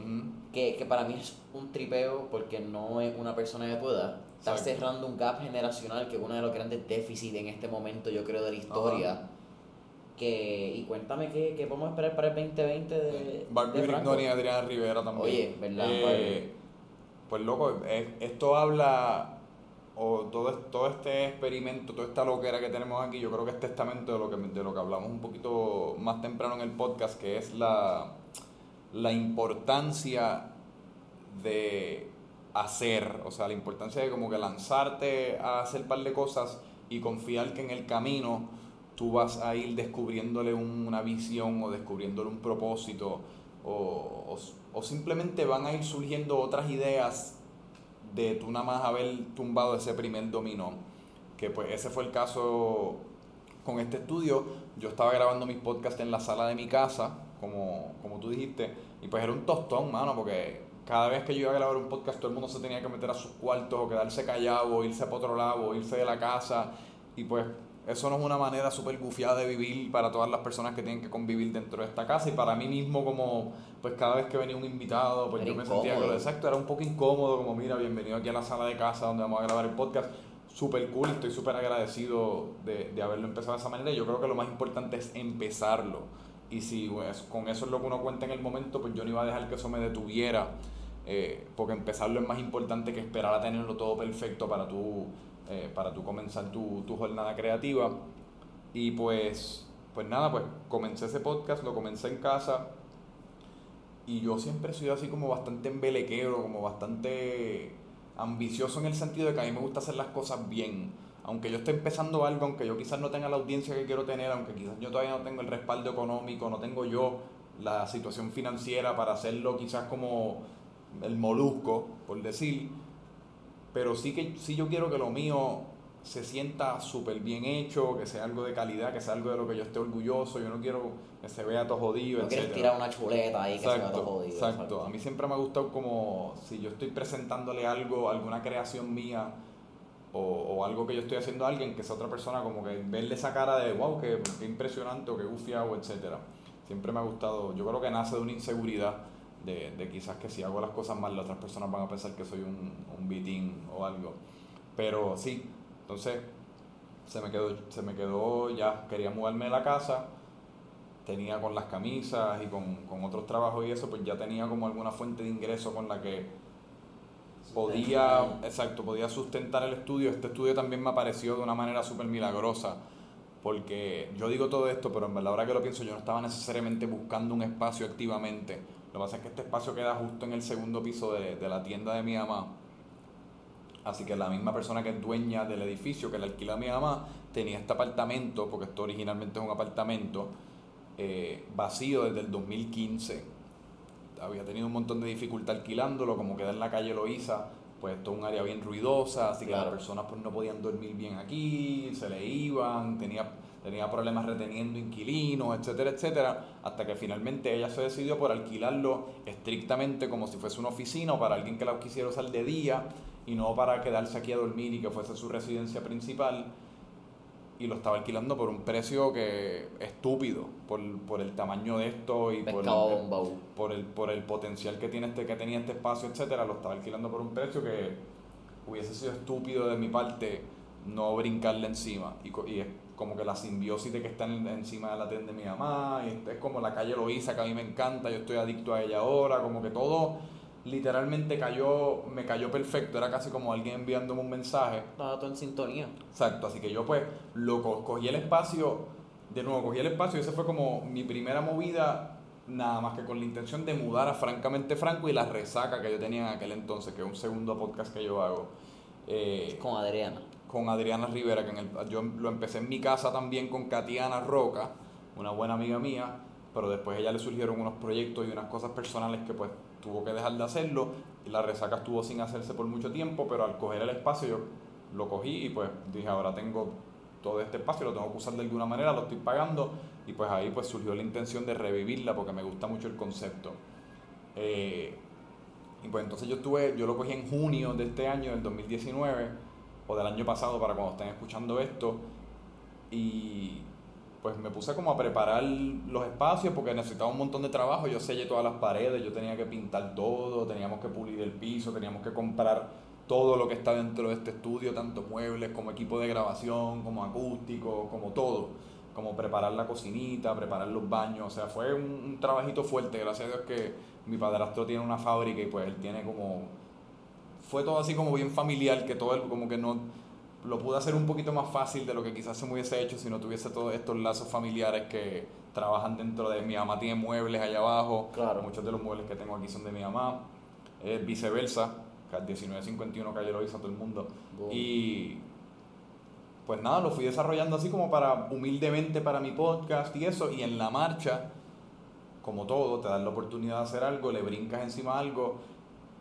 que, que para mí es un tripeo porque no es una persona de tu edad. Cerrando un gap generacional que es uno de los grandes déficits en este momento, yo creo, de la historia. Que, y cuéntame qué, qué podemos esperar para el 2020 de, Barbie. Brignoni y Adriana Rivera también. Oye, ¿verdad, Eh, pues loco, eh, esto habla, o todo, todo este experimento, toda esta loquera que tenemos aquí, yo creo que es testamento de lo que, de lo que hablamos un poquito más temprano en el podcast, que es la, la importancia de hacer, o sea, la importancia de como que lanzarte a hacer un par de cosas y confiar que en el camino tú vas a ir descubriéndole un- una visión o descubriéndole un propósito o, o, o simplemente van a ir surgiendo otras ideas de tú nada más haber tumbado ese primer dominó. Que pues ese fue el caso con este estudio. Yo estaba grabando mis podcasts en la sala de mi casa, como, como tú dijiste, y pues era un tostón, mano, porque cada vez que yo iba a grabar un podcast todo el mundo se tenía que meter a sus cuartos o quedarse callado o irse para otro lado o irse de la casa y pues eso no es una manera súper gufiada de vivir para todas las personas que tienen que convivir dentro de esta casa. Y para mí mismo como pues cada vez que venía un invitado pues Era yo me sentía que lo exacto era un poco incómodo como mira bienvenido aquí a la sala de casa donde vamos a grabar el podcast súper cool estoy súper agradecido de, de haberlo empezado de esa manera. Yo creo que lo más importante es empezarlo. Y si pues, con eso es lo que uno cuenta en el momento pues yo no iba a dejar que eso me detuviera eh, porque empezarlo es más importante que esperar a tenerlo todo perfecto para tú, eh, para tú comenzar tu, tu jornada creativa. Y pues, pues nada, pues comencé ese podcast, lo comencé en casa y yo siempre he sido así como bastante embelequero, como bastante ambicioso en el sentido de que a mí me gusta hacer las cosas bien. Aunque yo esté empezando algo, aunque yo quizás no tenga la audiencia que quiero tener, aunque quizás yo todavía no tengo el respaldo económico, no tengo yo la situación financiera para hacerlo quizás como el molusco, por decir, pero sí que sí yo quiero que lo mío se sienta súper bien hecho, que sea algo de calidad, que sea algo de lo que yo esté orgulloso. Yo no quiero que se vea todo jodido, No quieres tirar una chuleta ahí que se vea todo jodido. Exacto. A mí siempre me ha gustado como si yo estoy presentándole algo, alguna creación mía o, o, algo que yo estoy haciendo a alguien, que esa otra persona como que verle esa cara de wow, qué, qué impresionante o qué gufiado, etcétera. Siempre me ha gustado, yo creo que nace de una inseguridad de, de, quizás que si hago las cosas mal, las otras personas van a pensar que soy un, un bitín o algo. Pero sí, entonces se me quedó, se me quedó ya, quería mudarme de la casa, tenía con las camisas y con, con otros trabajos y eso, pues ya tenía como alguna fuente de ingreso con la que podía, exacto, podía sustentar el estudio. Este estudio también me apareció de una manera súper milagrosa, porque yo digo todo esto, pero en verdad ahora que lo pienso, yo no estaba necesariamente buscando un espacio activamente. Lo que pasa es que este espacio queda justo en el segundo piso de, de la tienda de mi mamá. Así que la misma persona que es dueña del edificio que le alquila a mi mamá tenía este apartamento, porque esto originalmente es un apartamento, eh, vacío desde el 2015. Había tenido un montón de dificultad alquilándolo, como queda en la calle Loíza, pues esto es un área bien ruidosa, así que las personas pues no podían dormir bien aquí, se le iban, tenía, tenía problemas reteniendo inquilinos, etcétera, etcétera, hasta que finalmente ella se decidió por alquilarlo estrictamente como si fuese una oficina o para alguien que la quisiera usar de día y no para quedarse aquí a dormir y que fuese su residencia principal. Y lo estaba alquilando por un precio que estúpido por, por el tamaño de esto y por el, por el, por el potencial que tiene este que tenía este espacio etcétera lo estaba alquilando por un precio que hubiese sido estúpido de mi parte no brincarle encima. Y, como que la simbiosis de que está encima de la tienda de mi mamá y es como la calle Loíza que a mí me encanta yo estoy adicto a ella ahora como que todo literalmente cayó, me cayó perfecto, era casi como alguien enviándome un mensaje. Estaba todo en sintonía. Exacto, así que yo pues lo cogí el espacio, de nuevo cogí el espacio y esa fue como mi primera movida, nada más que con la intención de mudar a Francamente Franco y la resaca que yo tenía en aquel entonces, que es un segundo podcast que yo hago. Eh, con Adriana. Con Adriana Rivera, que en el, yo lo empecé en mi casa también con Katiana Roca, una buena amiga mía, pero después a ella le surgieron unos proyectos y unas cosas personales que pues tuvo que dejar de hacerlo y la resaca estuvo sin hacerse por mucho tiempo, pero al coger el espacio yo lo cogí y pues dije, ahora tengo todo este espacio, lo tengo que usar de alguna manera, lo estoy pagando y pues ahí pues surgió la intención de revivirla porque me gusta mucho el concepto. Eh, y pues entonces yo estuve, yo lo cogí en junio de este año, del 2019, o del año pasado para cuando estén escuchando esto, y pues me puse como a preparar los espacios porque necesitaba un montón de trabajo. Yo sellé todas las paredes, yo tenía que pintar todo, teníamos que pulir el piso, teníamos que comprar todo lo que está dentro de este estudio, tanto muebles como equipo de grabación, como acústico, como todo. Como preparar la cocinita, preparar los baños. O sea, fue un, un trabajito fuerte. Gracias a Dios que mi padrastro tiene una fábrica y pues él tiene como... Fue todo así como bien familiar, que todo él como que no lo pude hacer un poquito más fácil de lo que quizás se me hubiese hecho si no tuviese todos estos lazos familiares que trabajan dentro de mi mamá tiene muebles allá abajo. Claro. muchos de los muebles que tengo aquí son de mi mamá. Eh, viceversa 1951 calle lo hizo todo el mundo. Y pues nada lo fui desarrollando así como para humildemente para mi podcast y eso. Y en la marcha como todo te das la oportunidad de hacer algo le brincas encima algo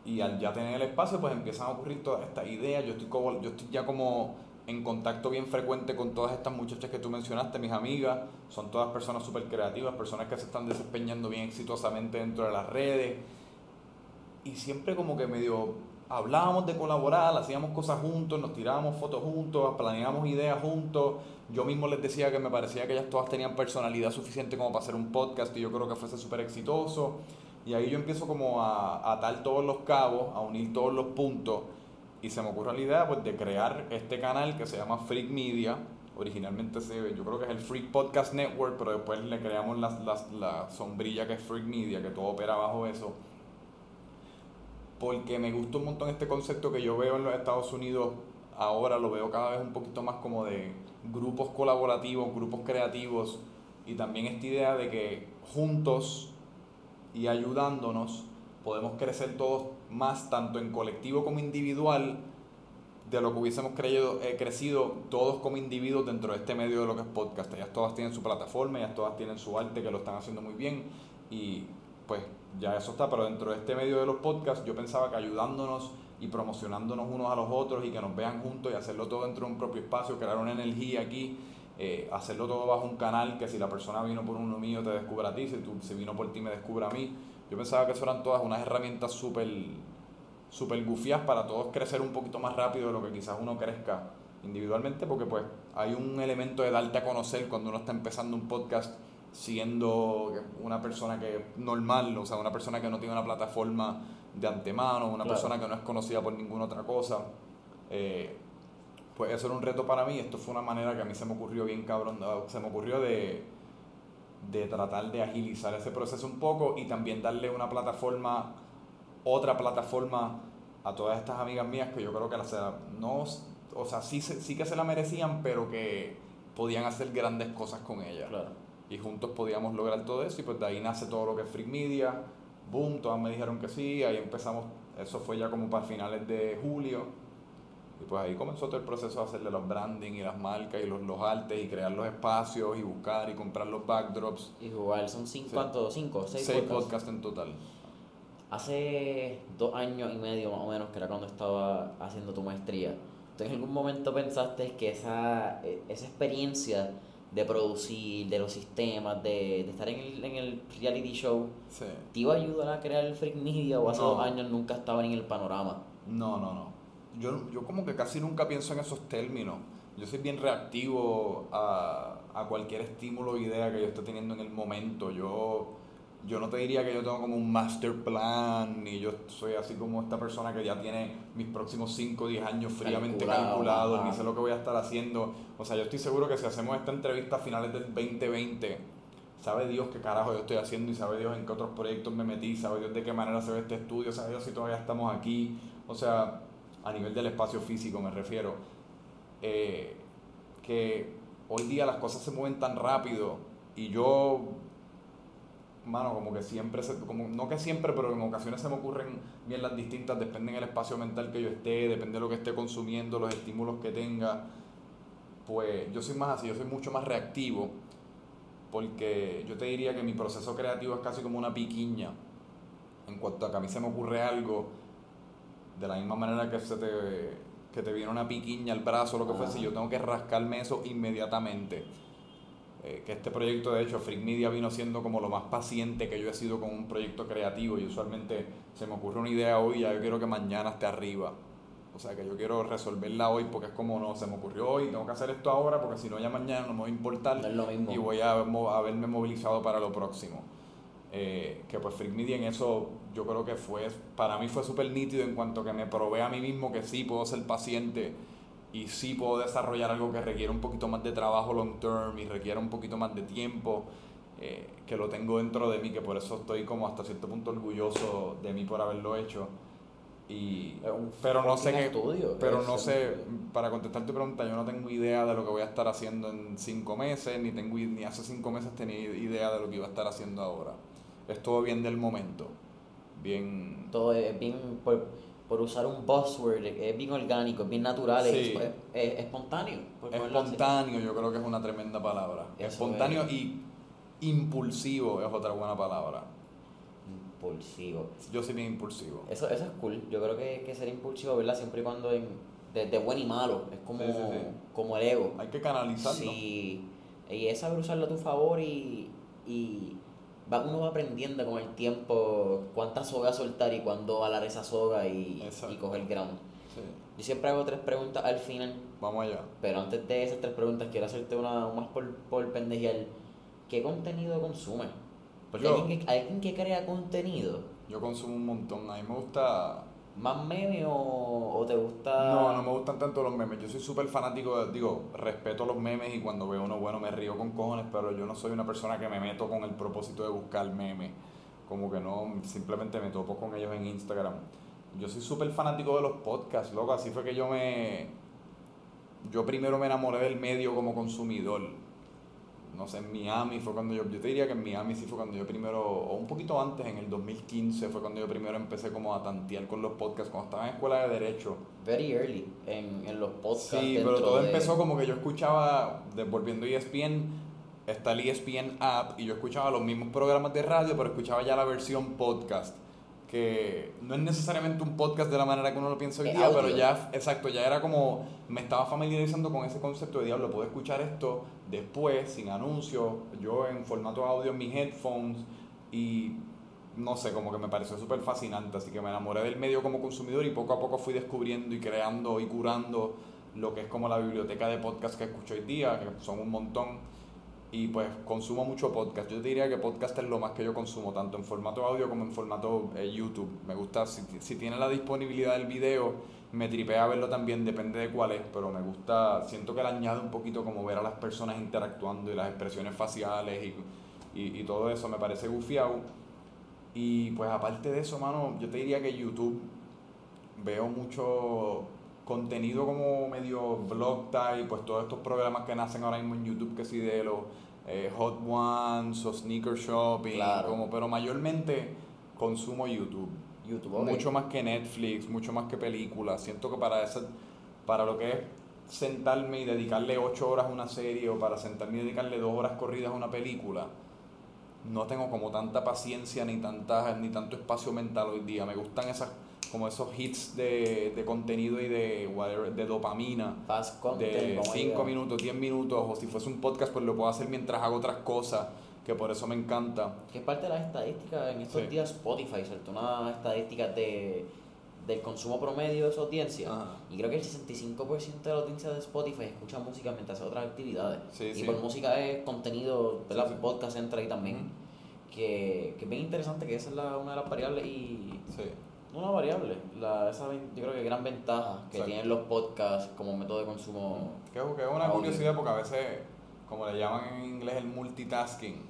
y al ya tener el espacio pues empiezan a ocurrir todas estas ideas. Yo estoy como yo estoy ya como en contacto bien frecuente con todas estas muchachas que tú mencionaste mis amigas. Son todas personas súper creativas personas que se están desempeñando bien exitosamente dentro de las redes. Y siempre como que medio hablábamos de colaborar hacíamos cosas juntos nos tirábamos fotos juntos planeábamos ideas juntos. Yo mismo les decía que me parecía que ellas todas tenían personalidad suficiente como para hacer un podcast y yo creo que fuese súper exitoso y ahí yo empiezo como a, a atar todos los cabos, a unir todos los puntos y se me ocurre la idea pues de crear este canal que se llama Freak Media. Originalmente se, yo creo que es el Freak Podcast Network, pero después le creamos la, la, la sombrilla que es Freak Media, que todo opera bajo eso. Porque me gusta un montón este concepto que yo veo en los Estados Unidos, ahora lo veo cada vez un poquito más como de grupos colaborativos, grupos creativos, y también esta idea de que juntos y ayudándonos podemos crecer todos más, tanto en colectivo como individual, de lo que hubiésemos creído, eh, crecido todos como individuos dentro de este medio de lo que es podcast. Ellas todas tienen su plataforma, ellas todas tienen su arte que lo están haciendo muy bien y pues ya eso está, pero dentro de este medio de los podcasts yo pensaba que ayudándonos y promocionándonos unos a los otros y que nos vean juntos y hacerlo todo dentro de un propio espacio, crear una energía aquí, eh, hacerlo todo bajo un canal que si la persona vino por uno mío te descubra a ti, si, tú, si vino por ti me descubra a mí. Yo pensaba que eso eran todas unas herramientas súper super gufias para todos crecer un poquito más rápido de lo que quizás uno crezca individualmente, porque pues hay un elemento de darte a conocer cuando uno está empezando un podcast siendo una persona que normal, o sea, una persona que no tiene una plataforma de antemano, una persona que no es conocida por ninguna otra cosa. Eh, pues eso era un reto para mí. Esto fue una manera que a mí se me ocurrió bien cabrón. Se me ocurrió de, de tratar de agilizar ese proceso un poco y también darle una plataforma, otra plataforma a todas estas amigas mías que yo creo que las no, o sea, sí, sí que se la merecían, pero que podían hacer grandes cosas con ella. Y juntos podíamos lograr todo eso y pues de ahí nace todo lo que es Freak Media boom, todas me dijeron que sí, ahí empezamos, eso fue ya como para finales de julio, y pues ahí comenzó todo el proceso de hacerle los branding y las marcas y los, los artes y crear los espacios y buscar y comprar los backdrops. Y jugar, son cinco, ¿cuántos? ¿Cinco? ¿Seis, Seis podcasts? en total. Hace dos años y medio más o menos, que era cuando estaba haciendo tu maestría, ¿tú en algún momento pensaste que esa, e, esa experiencia de producir, de los sistemas, de, de estar en el, en el, reality show, sí. ¿te iba a ayudar a crear el Freak Media o hace dos años nunca estaba en el panorama? No, no, no. Yo, yo como que casi nunca pienso en esos términos. Yo soy bien reactivo a, a cualquier estímulo o idea que yo esté teniendo en el momento. Yo yo no te diría que yo tengo como un master plan, ni yo soy así como esta persona que ya tiene mis próximos 5 o 10 años fríamente calculados, ni sé lo que voy a estar haciendo. O sea, yo estoy seguro que si hacemos esta entrevista a finales del 2020, sabe Dios qué carajo yo estoy haciendo y sabe Dios en qué otros proyectos me metí, sabe Dios de qué manera se ve este estudio, sabe Dios si todavía estamos aquí. O sea, a nivel del espacio físico me refiero. Eh, que hoy día las cosas se mueven tan rápido y yo mano, como que siempre, como, no que siempre, pero en ocasiones se me ocurren bien las distintas, depende del espacio mental que yo esté, depende de lo que esté consumiendo, los estímulos que tenga. Pues yo soy más así, yo soy mucho más reactivo, porque yo te diría que mi proceso creativo es casi como una piquiña. En cuanto a que a mí se me ocurre algo, de la misma manera que se te, que te viene una piquiña al brazo, lo que fuese, yo tengo que rascarme eso inmediatamente eh, que este proyecto, de hecho, Freak Media vino siendo como lo más paciente que yo he sido con un proyecto creativo y usualmente se me ocurre una idea hoy y ya yo quiero que mañana esté arriba. O sea, que yo quiero resolverla hoy porque es como, no, se me ocurrió hoy, tengo que hacer esto ahora porque si no ya mañana no me va a importar y voy a, haberme movilizado para lo próximo. Eh, que pues Freak Media en eso yo creo que fue, para mí fue súper nítido en cuanto que me probé a mí mismo que sí puedo ser paciente y sí puedo desarrollar algo que requiere un poquito más de trabajo long term y requiere un poquito más de tiempo, eh, que lo tengo dentro de mí, que por eso estoy como hasta cierto punto orgulloso de mí por haberlo hecho. Y, pero no sé qué, pero no sé, para contestar tu pregunta, yo no tengo idea de lo que voy a estar haciendo en cinco meses, ni tengo ni hace cinco meses tenía idea de lo que iba a estar haciendo ahora. Es todo bien del momento, bien... Todo es bien por usar un buzzword, es bien orgánico, es bien natural, es, espontáneo. Espontáneo, yo creo que es una tremenda palabra. espontáneo y impulsivo es otra buena palabra. Impulsivo. Yo soy bien impulsivo. Eso, eso es cool. Yo creo que, que ser impulsivo, ¿verdad? Siempre y cuando en, de, bueno y malo, es como, como el ego. Hay que canalizarlo. Sí. Y es saber usarlo a tu favor y, y va, uno va aprendiendo con el tiempo cuánta soga soltar y cuándo alar esa soga y, y coger grano. Sí. Yo siempre hago tres preguntas al final. Vamos allá. Pero antes de esas tres preguntas, quiero hacerte una más por, por pendejear. ¿Qué contenido consumes? Porque alguien, que, alguien que crea contenido. Yo consumo un montón. A mí me gusta ¿Más memes o, te gusta...? No, no me gustan tanto los memes. Yo soy súper fanático, digo, respeto los memes y cuando veo uno bueno me río con cojones, pero yo no soy una persona que me meto con el propósito de buscar memes. Como que no, simplemente me topo con ellos en Instagram. Yo soy súper fanático de los podcasts, loco. Así fue que yo me... Yo primero me enamoré del medio como consumidor no sé, en Miami fue cuando yo, yo te diría que en Miami sí fue cuando yo primero, o un poquito antes, en el 2015 fue cuando yo primero empecé como a tantear con los podcasts, cuando estaba en escuela de Derecho. Very early, en, en los podcasts. Sí, pero todo empezó como que yo escuchaba, volviendo a ESPN, está el ESPN app, y yo escuchaba los mismos programas de radio, pero escuchaba ya la versión podcast. Que no es necesariamente un podcast de la manera que uno lo piensa hoy día, audio. pero ya, exacto, ya era como, me estaba familiarizando con ese concepto de diablo, puedo escuchar esto después, sin anuncios, yo en formato audio en mis headphones y no sé, como que me pareció súper fascinante, así que me enamoré del medio como consumidor y poco a poco fui descubriendo y creando y curando lo que es como la biblioteca de podcast que escucho hoy día, que son un montón y pues consumo mucho podcast. Yo diría que podcast es lo más que yo consumo, tanto en formato audio como en formato eh, YouTube. Me gusta, si, si tiene la disponibilidad del video, me tripea verlo también, depende de cuál es, pero me gusta, siento que le añade un poquito como ver a las personas interactuando y las expresiones faciales y, y, todo eso, me parece gufiado. Y pues aparte de eso, mano, yo te diría que YouTube veo mucho contenido como medio blog type, pues todos estos programas que nacen ahora mismo en YouTube, que sí de los eh, Hot Ones o Sneaker Shopping, Claro. como, pero mayormente consumo YouTube. YouTube. Mucho más que Netflix, mucho más que películas. Siento que para ese, para lo que es sentarme y dedicarle ocho horas a una serie o para sentarme y dedicarle dos horas corridas a una película, no tengo como tanta paciencia ni tanta, ni tanto espacio mental hoy día. Me gustan esas como esos hits de, de contenido y de, whatever, de dopamina Fast content, de como 5 diga. minutos, 10 minutos, o si fuese un podcast, pues lo puedo hacer mientras hago otras cosas, que por eso me encanta. Que es parte de las estadísticas en estos Sí. días Spotify, ¿cierto? Una estadística de, del consumo promedio de su audiencia. Ajá. Y creo que el 65% de la audiencia de Spotify escucha música mientras hace otras actividades. Sí, y sí. por música es contenido, ¿verdad? Podcast entra ahí también. Que, que es bien interesante que esa es la, una de las variables y... Una variable, la, esa yo creo que gran ventaja que Exacto. tienen los podcasts como método de consumo. Que, que es una Audio. curiosidad porque a veces, como le llaman en inglés el multitasking,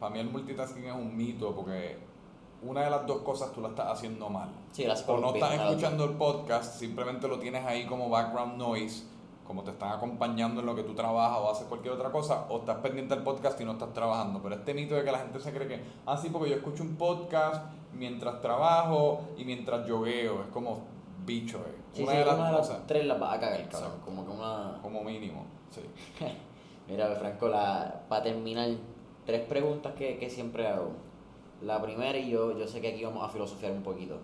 para mí el multitasking es un mito porque una de las dos cosas tú la estás haciendo mal. Sí, las O no estás escuchando el podcast, simplemente lo tienes ahí como background noise, como te están acompañando en lo que tú trabajas o haces cualquier otra cosa, o estás pendiente del podcast y no estás trabajando. Pero este mito de que la gente se cree que, ah, sí, porque yo escucho un podcast mientras trabajo y mientras yogueo, es como bicho, eh. Sí, una sí, de las una de las cosas, tres las vas a cagar, cabrón. Exacto. Como que una... como mínimo, sí. Mira, Franco, la, para terminar, tres preguntas que, que siempre hago. La primera, y yo, yo sé que aquí vamos a filosofiar un poquito.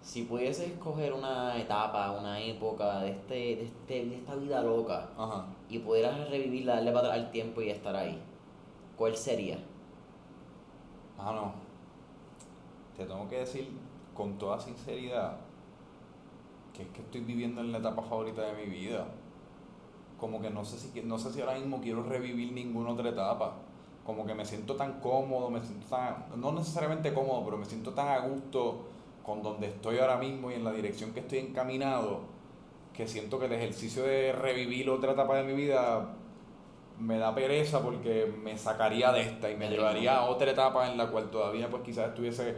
Si pudieses escoger una etapa, una época de, este, de, este, de esta vida loca Ajá. y pudieras revivirla, darle para atrás al tiempo y estar ahí, ¿cuál sería? Ah, no. Te tengo que decir con toda sinceridad que es que estoy viviendo en la etapa favorita de mi vida. Como que no sé si no sé si ahora mismo quiero revivir ninguna otra etapa. Como que me siento tan cómodo, me siento tan no necesariamente cómodo, pero me siento tan a gusto con donde estoy ahora mismo y en la dirección que estoy encaminado que siento que el ejercicio de revivir otra etapa de mi vida me da pereza porque me sacaría de esta y me llevaría a otra etapa en la cual todavía pues quizás estuviese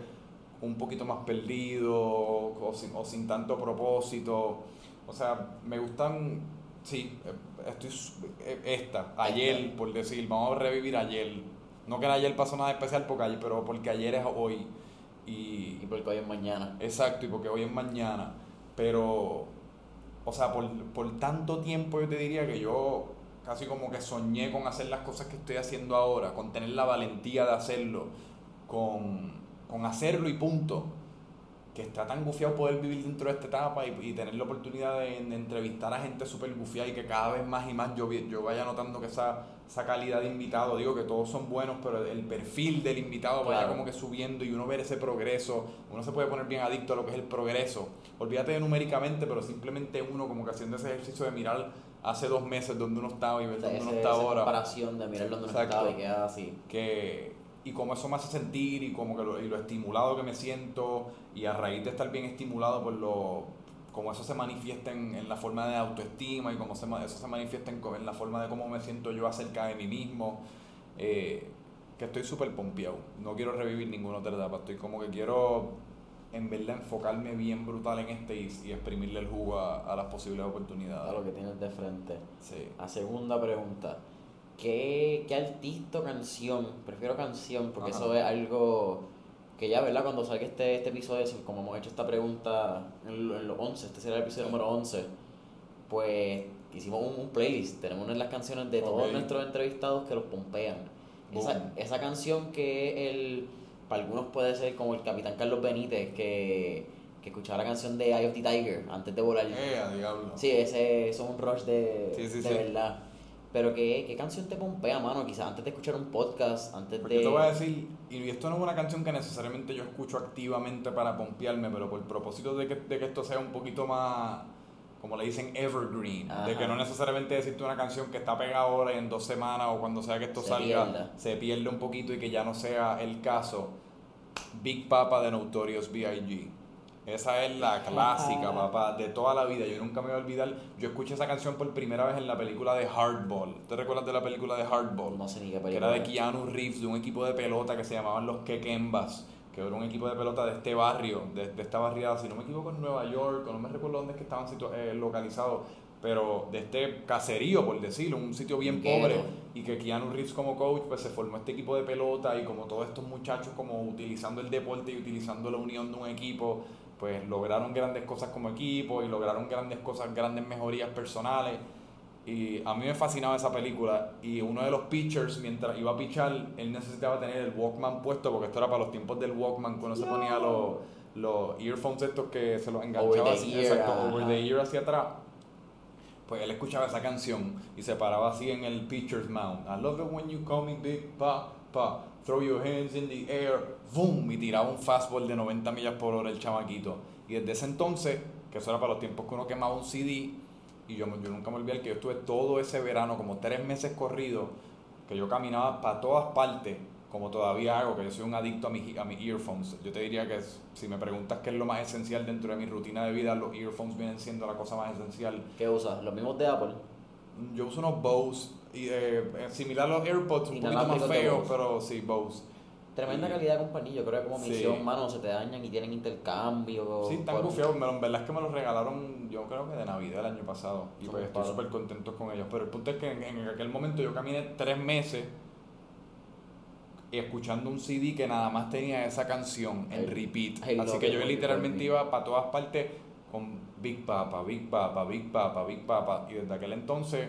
un poquito más perdido o sin, o sin tanto propósito. O sea, me gustan, sí, estoy, eh, esta, ayer, por decir, vamos a revivir ayer. No que ayer pasó nada especial, porque ayer, pero porque ayer es hoy. Y, porque hoy es mañana. Exacto, y porque hoy es mañana. Pero, o sea, por, por tanto tiempo yo te diría que yo casi como que soñé con hacer las cosas que estoy haciendo ahora, con tener la valentía de hacerlo, con, con hacerlo y punto. Que está tan gufiado poder vivir dentro de esta etapa y, y tener la oportunidad de, de entrevistar a gente súper gufiada y que cada vez más y más yo, yo vaya notando que esa, esa calidad de invitado, digo que todos son buenos, pero el perfil del invitado vaya como que subiendo y uno ver ese progreso, uno se puede poner bien adicto a lo que es el progreso. Olvídate de numéricamente, pero simplemente uno como que haciendo ese ejercicio de mirar hace dos meses donde uno estaba y ver O sea, dónde uno está esa ahora comparación de mirar donde uno estaba y queda así. que y como eso me hace sentir y como que lo, y lo estimulado que me siento y a raíz de estar bien estimulado por lo como eso se manifiesta en, en la forma de autoestima y como se, eso se manifiesta en, en la forma de cómo me siento yo acerca de mí mismo eh, que estoy súper pompeado no quiero revivir ninguna otra etapa estoy como que quiero en verdad enfocarme bien brutal en este y, y exprimirle el jugo a, a las posibles A oportunidades lo que tienes de frente. sí. La segunda pregunta. ¿Qué, qué artista o canción? Prefiero canción porque Ajá. eso es algo que ya, ¿verdad? Cuando salga este, este episodio, como hemos hecho esta pregunta en, en los 11, este será el episodio número 11, pues hicimos un, un playlist. Tenemos una de las canciones de todos Ok. nuestros entrevistados que los pompean. Esa, esa canción que el para algunos puede ser como el capitán Carlos Benítez que, que escuchaba la canción de Eye of the Tiger antes de volar. Eh, diablo. Sí, ese, eso es un rush de, Sí, sí, de sí. verdad. Pero ¿qué, ¿qué canción te pompea, mano? Quizás antes de escuchar un podcast, antes Porque de... yo te voy a decir, y esto no es una canción que necesariamente yo escucho activamente para pompearme, pero por propósito de que, de que esto sea un poquito más, como le dicen, evergreen, de que no necesariamente decirte una canción que está pegada ahora y en dos semanas o cuando sea que esto Se salga, pierda. se pierde un poquito y que ya no sea el caso. Big Papa de Notorious B.I.G. Esa es la clásica, papá, de toda la vida. Yo nunca me voy a olvidar. Yo escuché esa canción por primera vez en la película de Hardball. ¿Te recuerdas de la película de Hardball? No sé ni qué que película. era de Keanu Reeves, de un equipo de pelota que se llamaban los Kekembas, que era un equipo de pelota de este barrio, de, de esta barriada, si no me equivoco en Nueva York, o no me recuerdo dónde es que estaban eh, localizados, pero de este caserío, por decirlo, un sitio bien pobre, y que Keanu Reeves como coach, pues se formó este equipo de pelota, y como todos estos muchachos como utilizando el deporte y utilizando la unión de un equipo, pues lograron grandes cosas como equipo y lograron grandes cosas, grandes mejorías personales. Y a mí me fascinaba esa película. Y uno de los pitchers, mientras iba a pichar, él necesitaba tener el Walkman puesto, porque esto era para los tiempos del Walkman, cuando se ponía los, los earphones estos que se los enganchaba así, exacto, over the ear hacia atrás. Pues él escuchaba esa canción y se paraba así en el pitcher's mound. I love it when you call me big papa. Throw your hands in the air. Boom. Y tiraba un fastball de 90 millas por hora el chamaquito. Y desde ese entonces, que eso era para los tiempos que uno quemaba un CD, y yo, yo nunca me olvidé que yo estuve todo ese verano, como tres meses corridos, que yo caminaba para todas partes, como todavía hago, que yo soy un adicto a mis a mis earphones. Yo te diría que si me preguntas qué es lo más esencial dentro de mi rutina de vida, los earphones vienen siendo la cosa más esencial. ¿Qué usas? ¿Los mismos de Apple? Yo uso unos Bose, y, eh, similar a los AirPods, un poquito más feos, pero sí, Bose. Tremenda Y- calidad de compañía, yo creo que como Sí. misión, mano, se te dañan y tienen intercambio. Sí, están pero en verdad es que me los regalaron, yo creo que de Navidad el año pasado. Y pues estoy súper contento con ellos. Pero el punto es que en, en aquel momento yo caminé tres meses escuchando un CD que nada más tenía esa canción en I- repeat. Así que yo literalmente iba para todas partes con Big Papa, Big Papa, Big Papa, Big Papa. Y desde aquel entonces,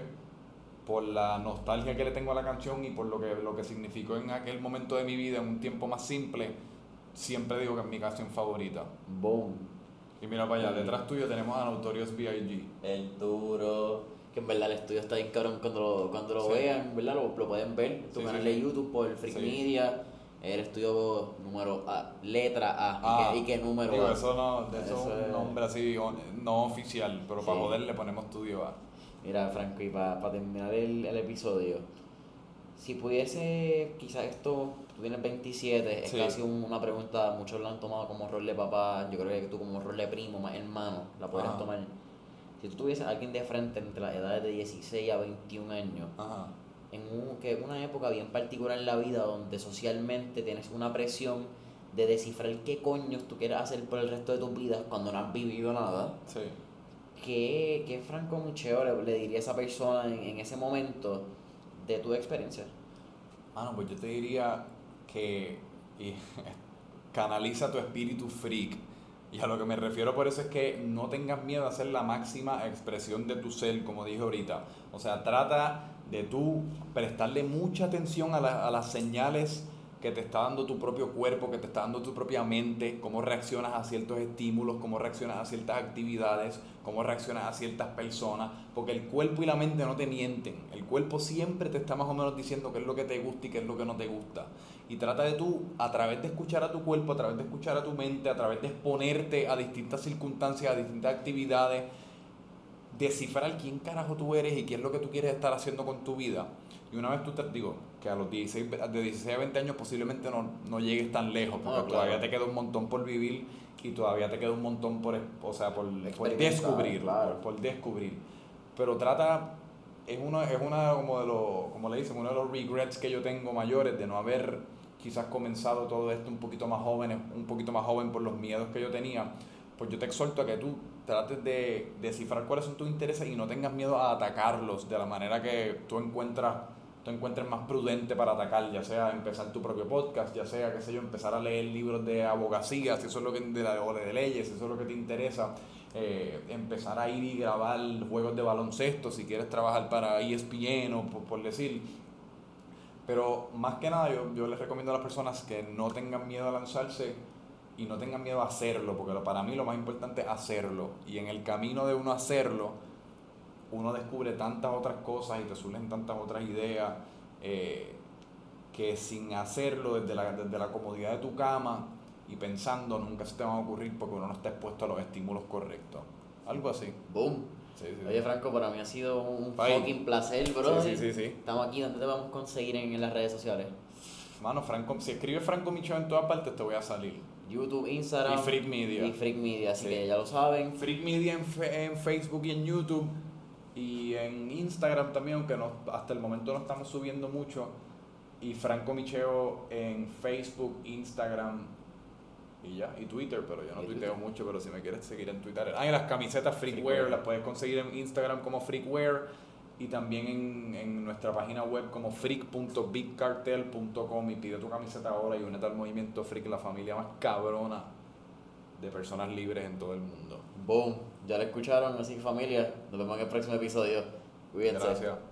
por la nostalgia que le tengo a la canción y por lo que, lo que significó en aquel momento de mi vida, en un tiempo más simple, siempre digo que es mi canción favorita. Boom. Y mira para allá, detrás tuyo tenemos a Notorious B.I.G. El duro. Que en verdad el estudio está bien cabrón cuando lo, cuando lo Sí. vean, ¿verdad? Lo, lo pueden ver. Tu Sí, canal sí, de. YouTube por Freak. Media. El estudio número A, letra A. Ah, ¿Y, qué, y qué número Digo, A? eso no, de eso, Eso es un nombre así no oficial, pero para Sí. joder le ponemos estudio A. Mira, Franco, y para terminar el, el episodio, si pudiese, quizás esto, tú tienes 27, es casi un- una pregunta, muchos lo han tomado como rol de papá, yo creo que tú como rol de primo, más hermano, la podrías tomar. Si tú tuvieses a alguien de frente entre las edades de 16 a 21 años, Ajá. en un, que es una época bien particular en la vida donde socialmente tienes una presión de descifrar qué coño tú quieres hacer por el resto de tu vida cuando no has vivido nada, Sí. ¿Qué, qué Franco Mucheo le, le diría a esa persona en, en ese momento de tu experiencia? Ah, no, pues yo te diría que canaliza tu espíritu freak. Y a lo que me refiero por eso es que no tengas miedo a hacer la máxima expresión de tu ser, como dije ahorita. O sea, trata de tú prestarle mucha atención a, la- a las señales que te está dando tu propio cuerpo, que te está dando tu propia mente, cómo reaccionas a ciertos estímulos, cómo reaccionas a ciertas actividades, cómo reaccionas a ciertas personas, porque el cuerpo y la mente no te mienten. El cuerpo siempre te está más o menos diciendo qué es lo que te gusta y qué es lo que no te gusta. Y trata de tú, a través de escuchar a tu cuerpo, a través de escuchar a tu mente, a través de exponerte a distintas circunstancias, a distintas actividades, descifrar quién carajo tú eres y qué es lo que tú quieres estar haciendo con tu vida. Y una vez tú te digo que a los 16, de 16 a 20 años posiblemente no, no llegues tan lejos, porque Ah, claro. todavía te queda un montón por vivir y todavía te queda un montón por, o sea, por, por descubrir, claro. por, por descubrir. Pero trata, es una, es una como de los, como le dicen, uno de los regrets que yo tengo mayores de no haber quizás comenzado todo esto un poquito más joven, un poquito más joven por los miedos que yo tenía. Pues yo te exhorto a que tú trates de descifrar cuáles son tus intereses y no tengas miedo a atacarlos de la manera que tú encuentras tú encuentres más prudente para atacar, ya sea empezar tu propio podcast, ya sea, qué sé yo, empezar a leer libros de abogacía, si eso es lo que de, la- de leyes, si eso es lo que te interesa, eh, empezar a ir y grabar juegos de baloncesto, si quieres trabajar para ESPN o por, por decir, Pero más que nada yo, yo les recomiendo a las personas que no tengan miedo a lanzarse y no tengan miedo a hacerlo, porque para mí lo más importante es hacerlo. Y en el camino de uno hacerlo, uno descubre tantas otras cosas y te surgen tantas otras ideas eh, que sin hacerlo desde la, desde la comodidad de tu cama y pensando nunca se te van a ocurrir porque uno no está expuesto a los estímulos correctos. Algo así. Boom. Sí, sí, sí. Oye, Franco, para mí ha sido un Bye. fucking placer, bro. Sí, sí, sí, sí. Estamos aquí, ¿dónde te vamos a conseguir en, en las redes sociales? Mano, Franco, si escribes Franco Micho en todas partes te voy a salir. YouTube, Instagram. Y Freak Media. Y Freak Media, así Sí. que ya lo saben. Freak Media en Facebook y en YouTube y en Instagram también, aunque no, hasta el momento no estamos subiendo mucho. Y Franco Micheo en Facebook, Instagram y ya, y Twitter, pero yo no tuiteo Twitter. mucho, pero si me quieres seguir en Twitter. Ah, y las camisetas Freakwear Freakwear. las puedes conseguir en Instagram como Freakwear y también en, en nuestra página web como freak.bigcartel.com y pide tu camiseta ahora y únete al movimiento Freak, la familia más cabrona de personas libres en todo el mundo. Boom. Ya lo escucharon, así familia. Nos vemos en el próximo episodio. Cuídense. Gracias.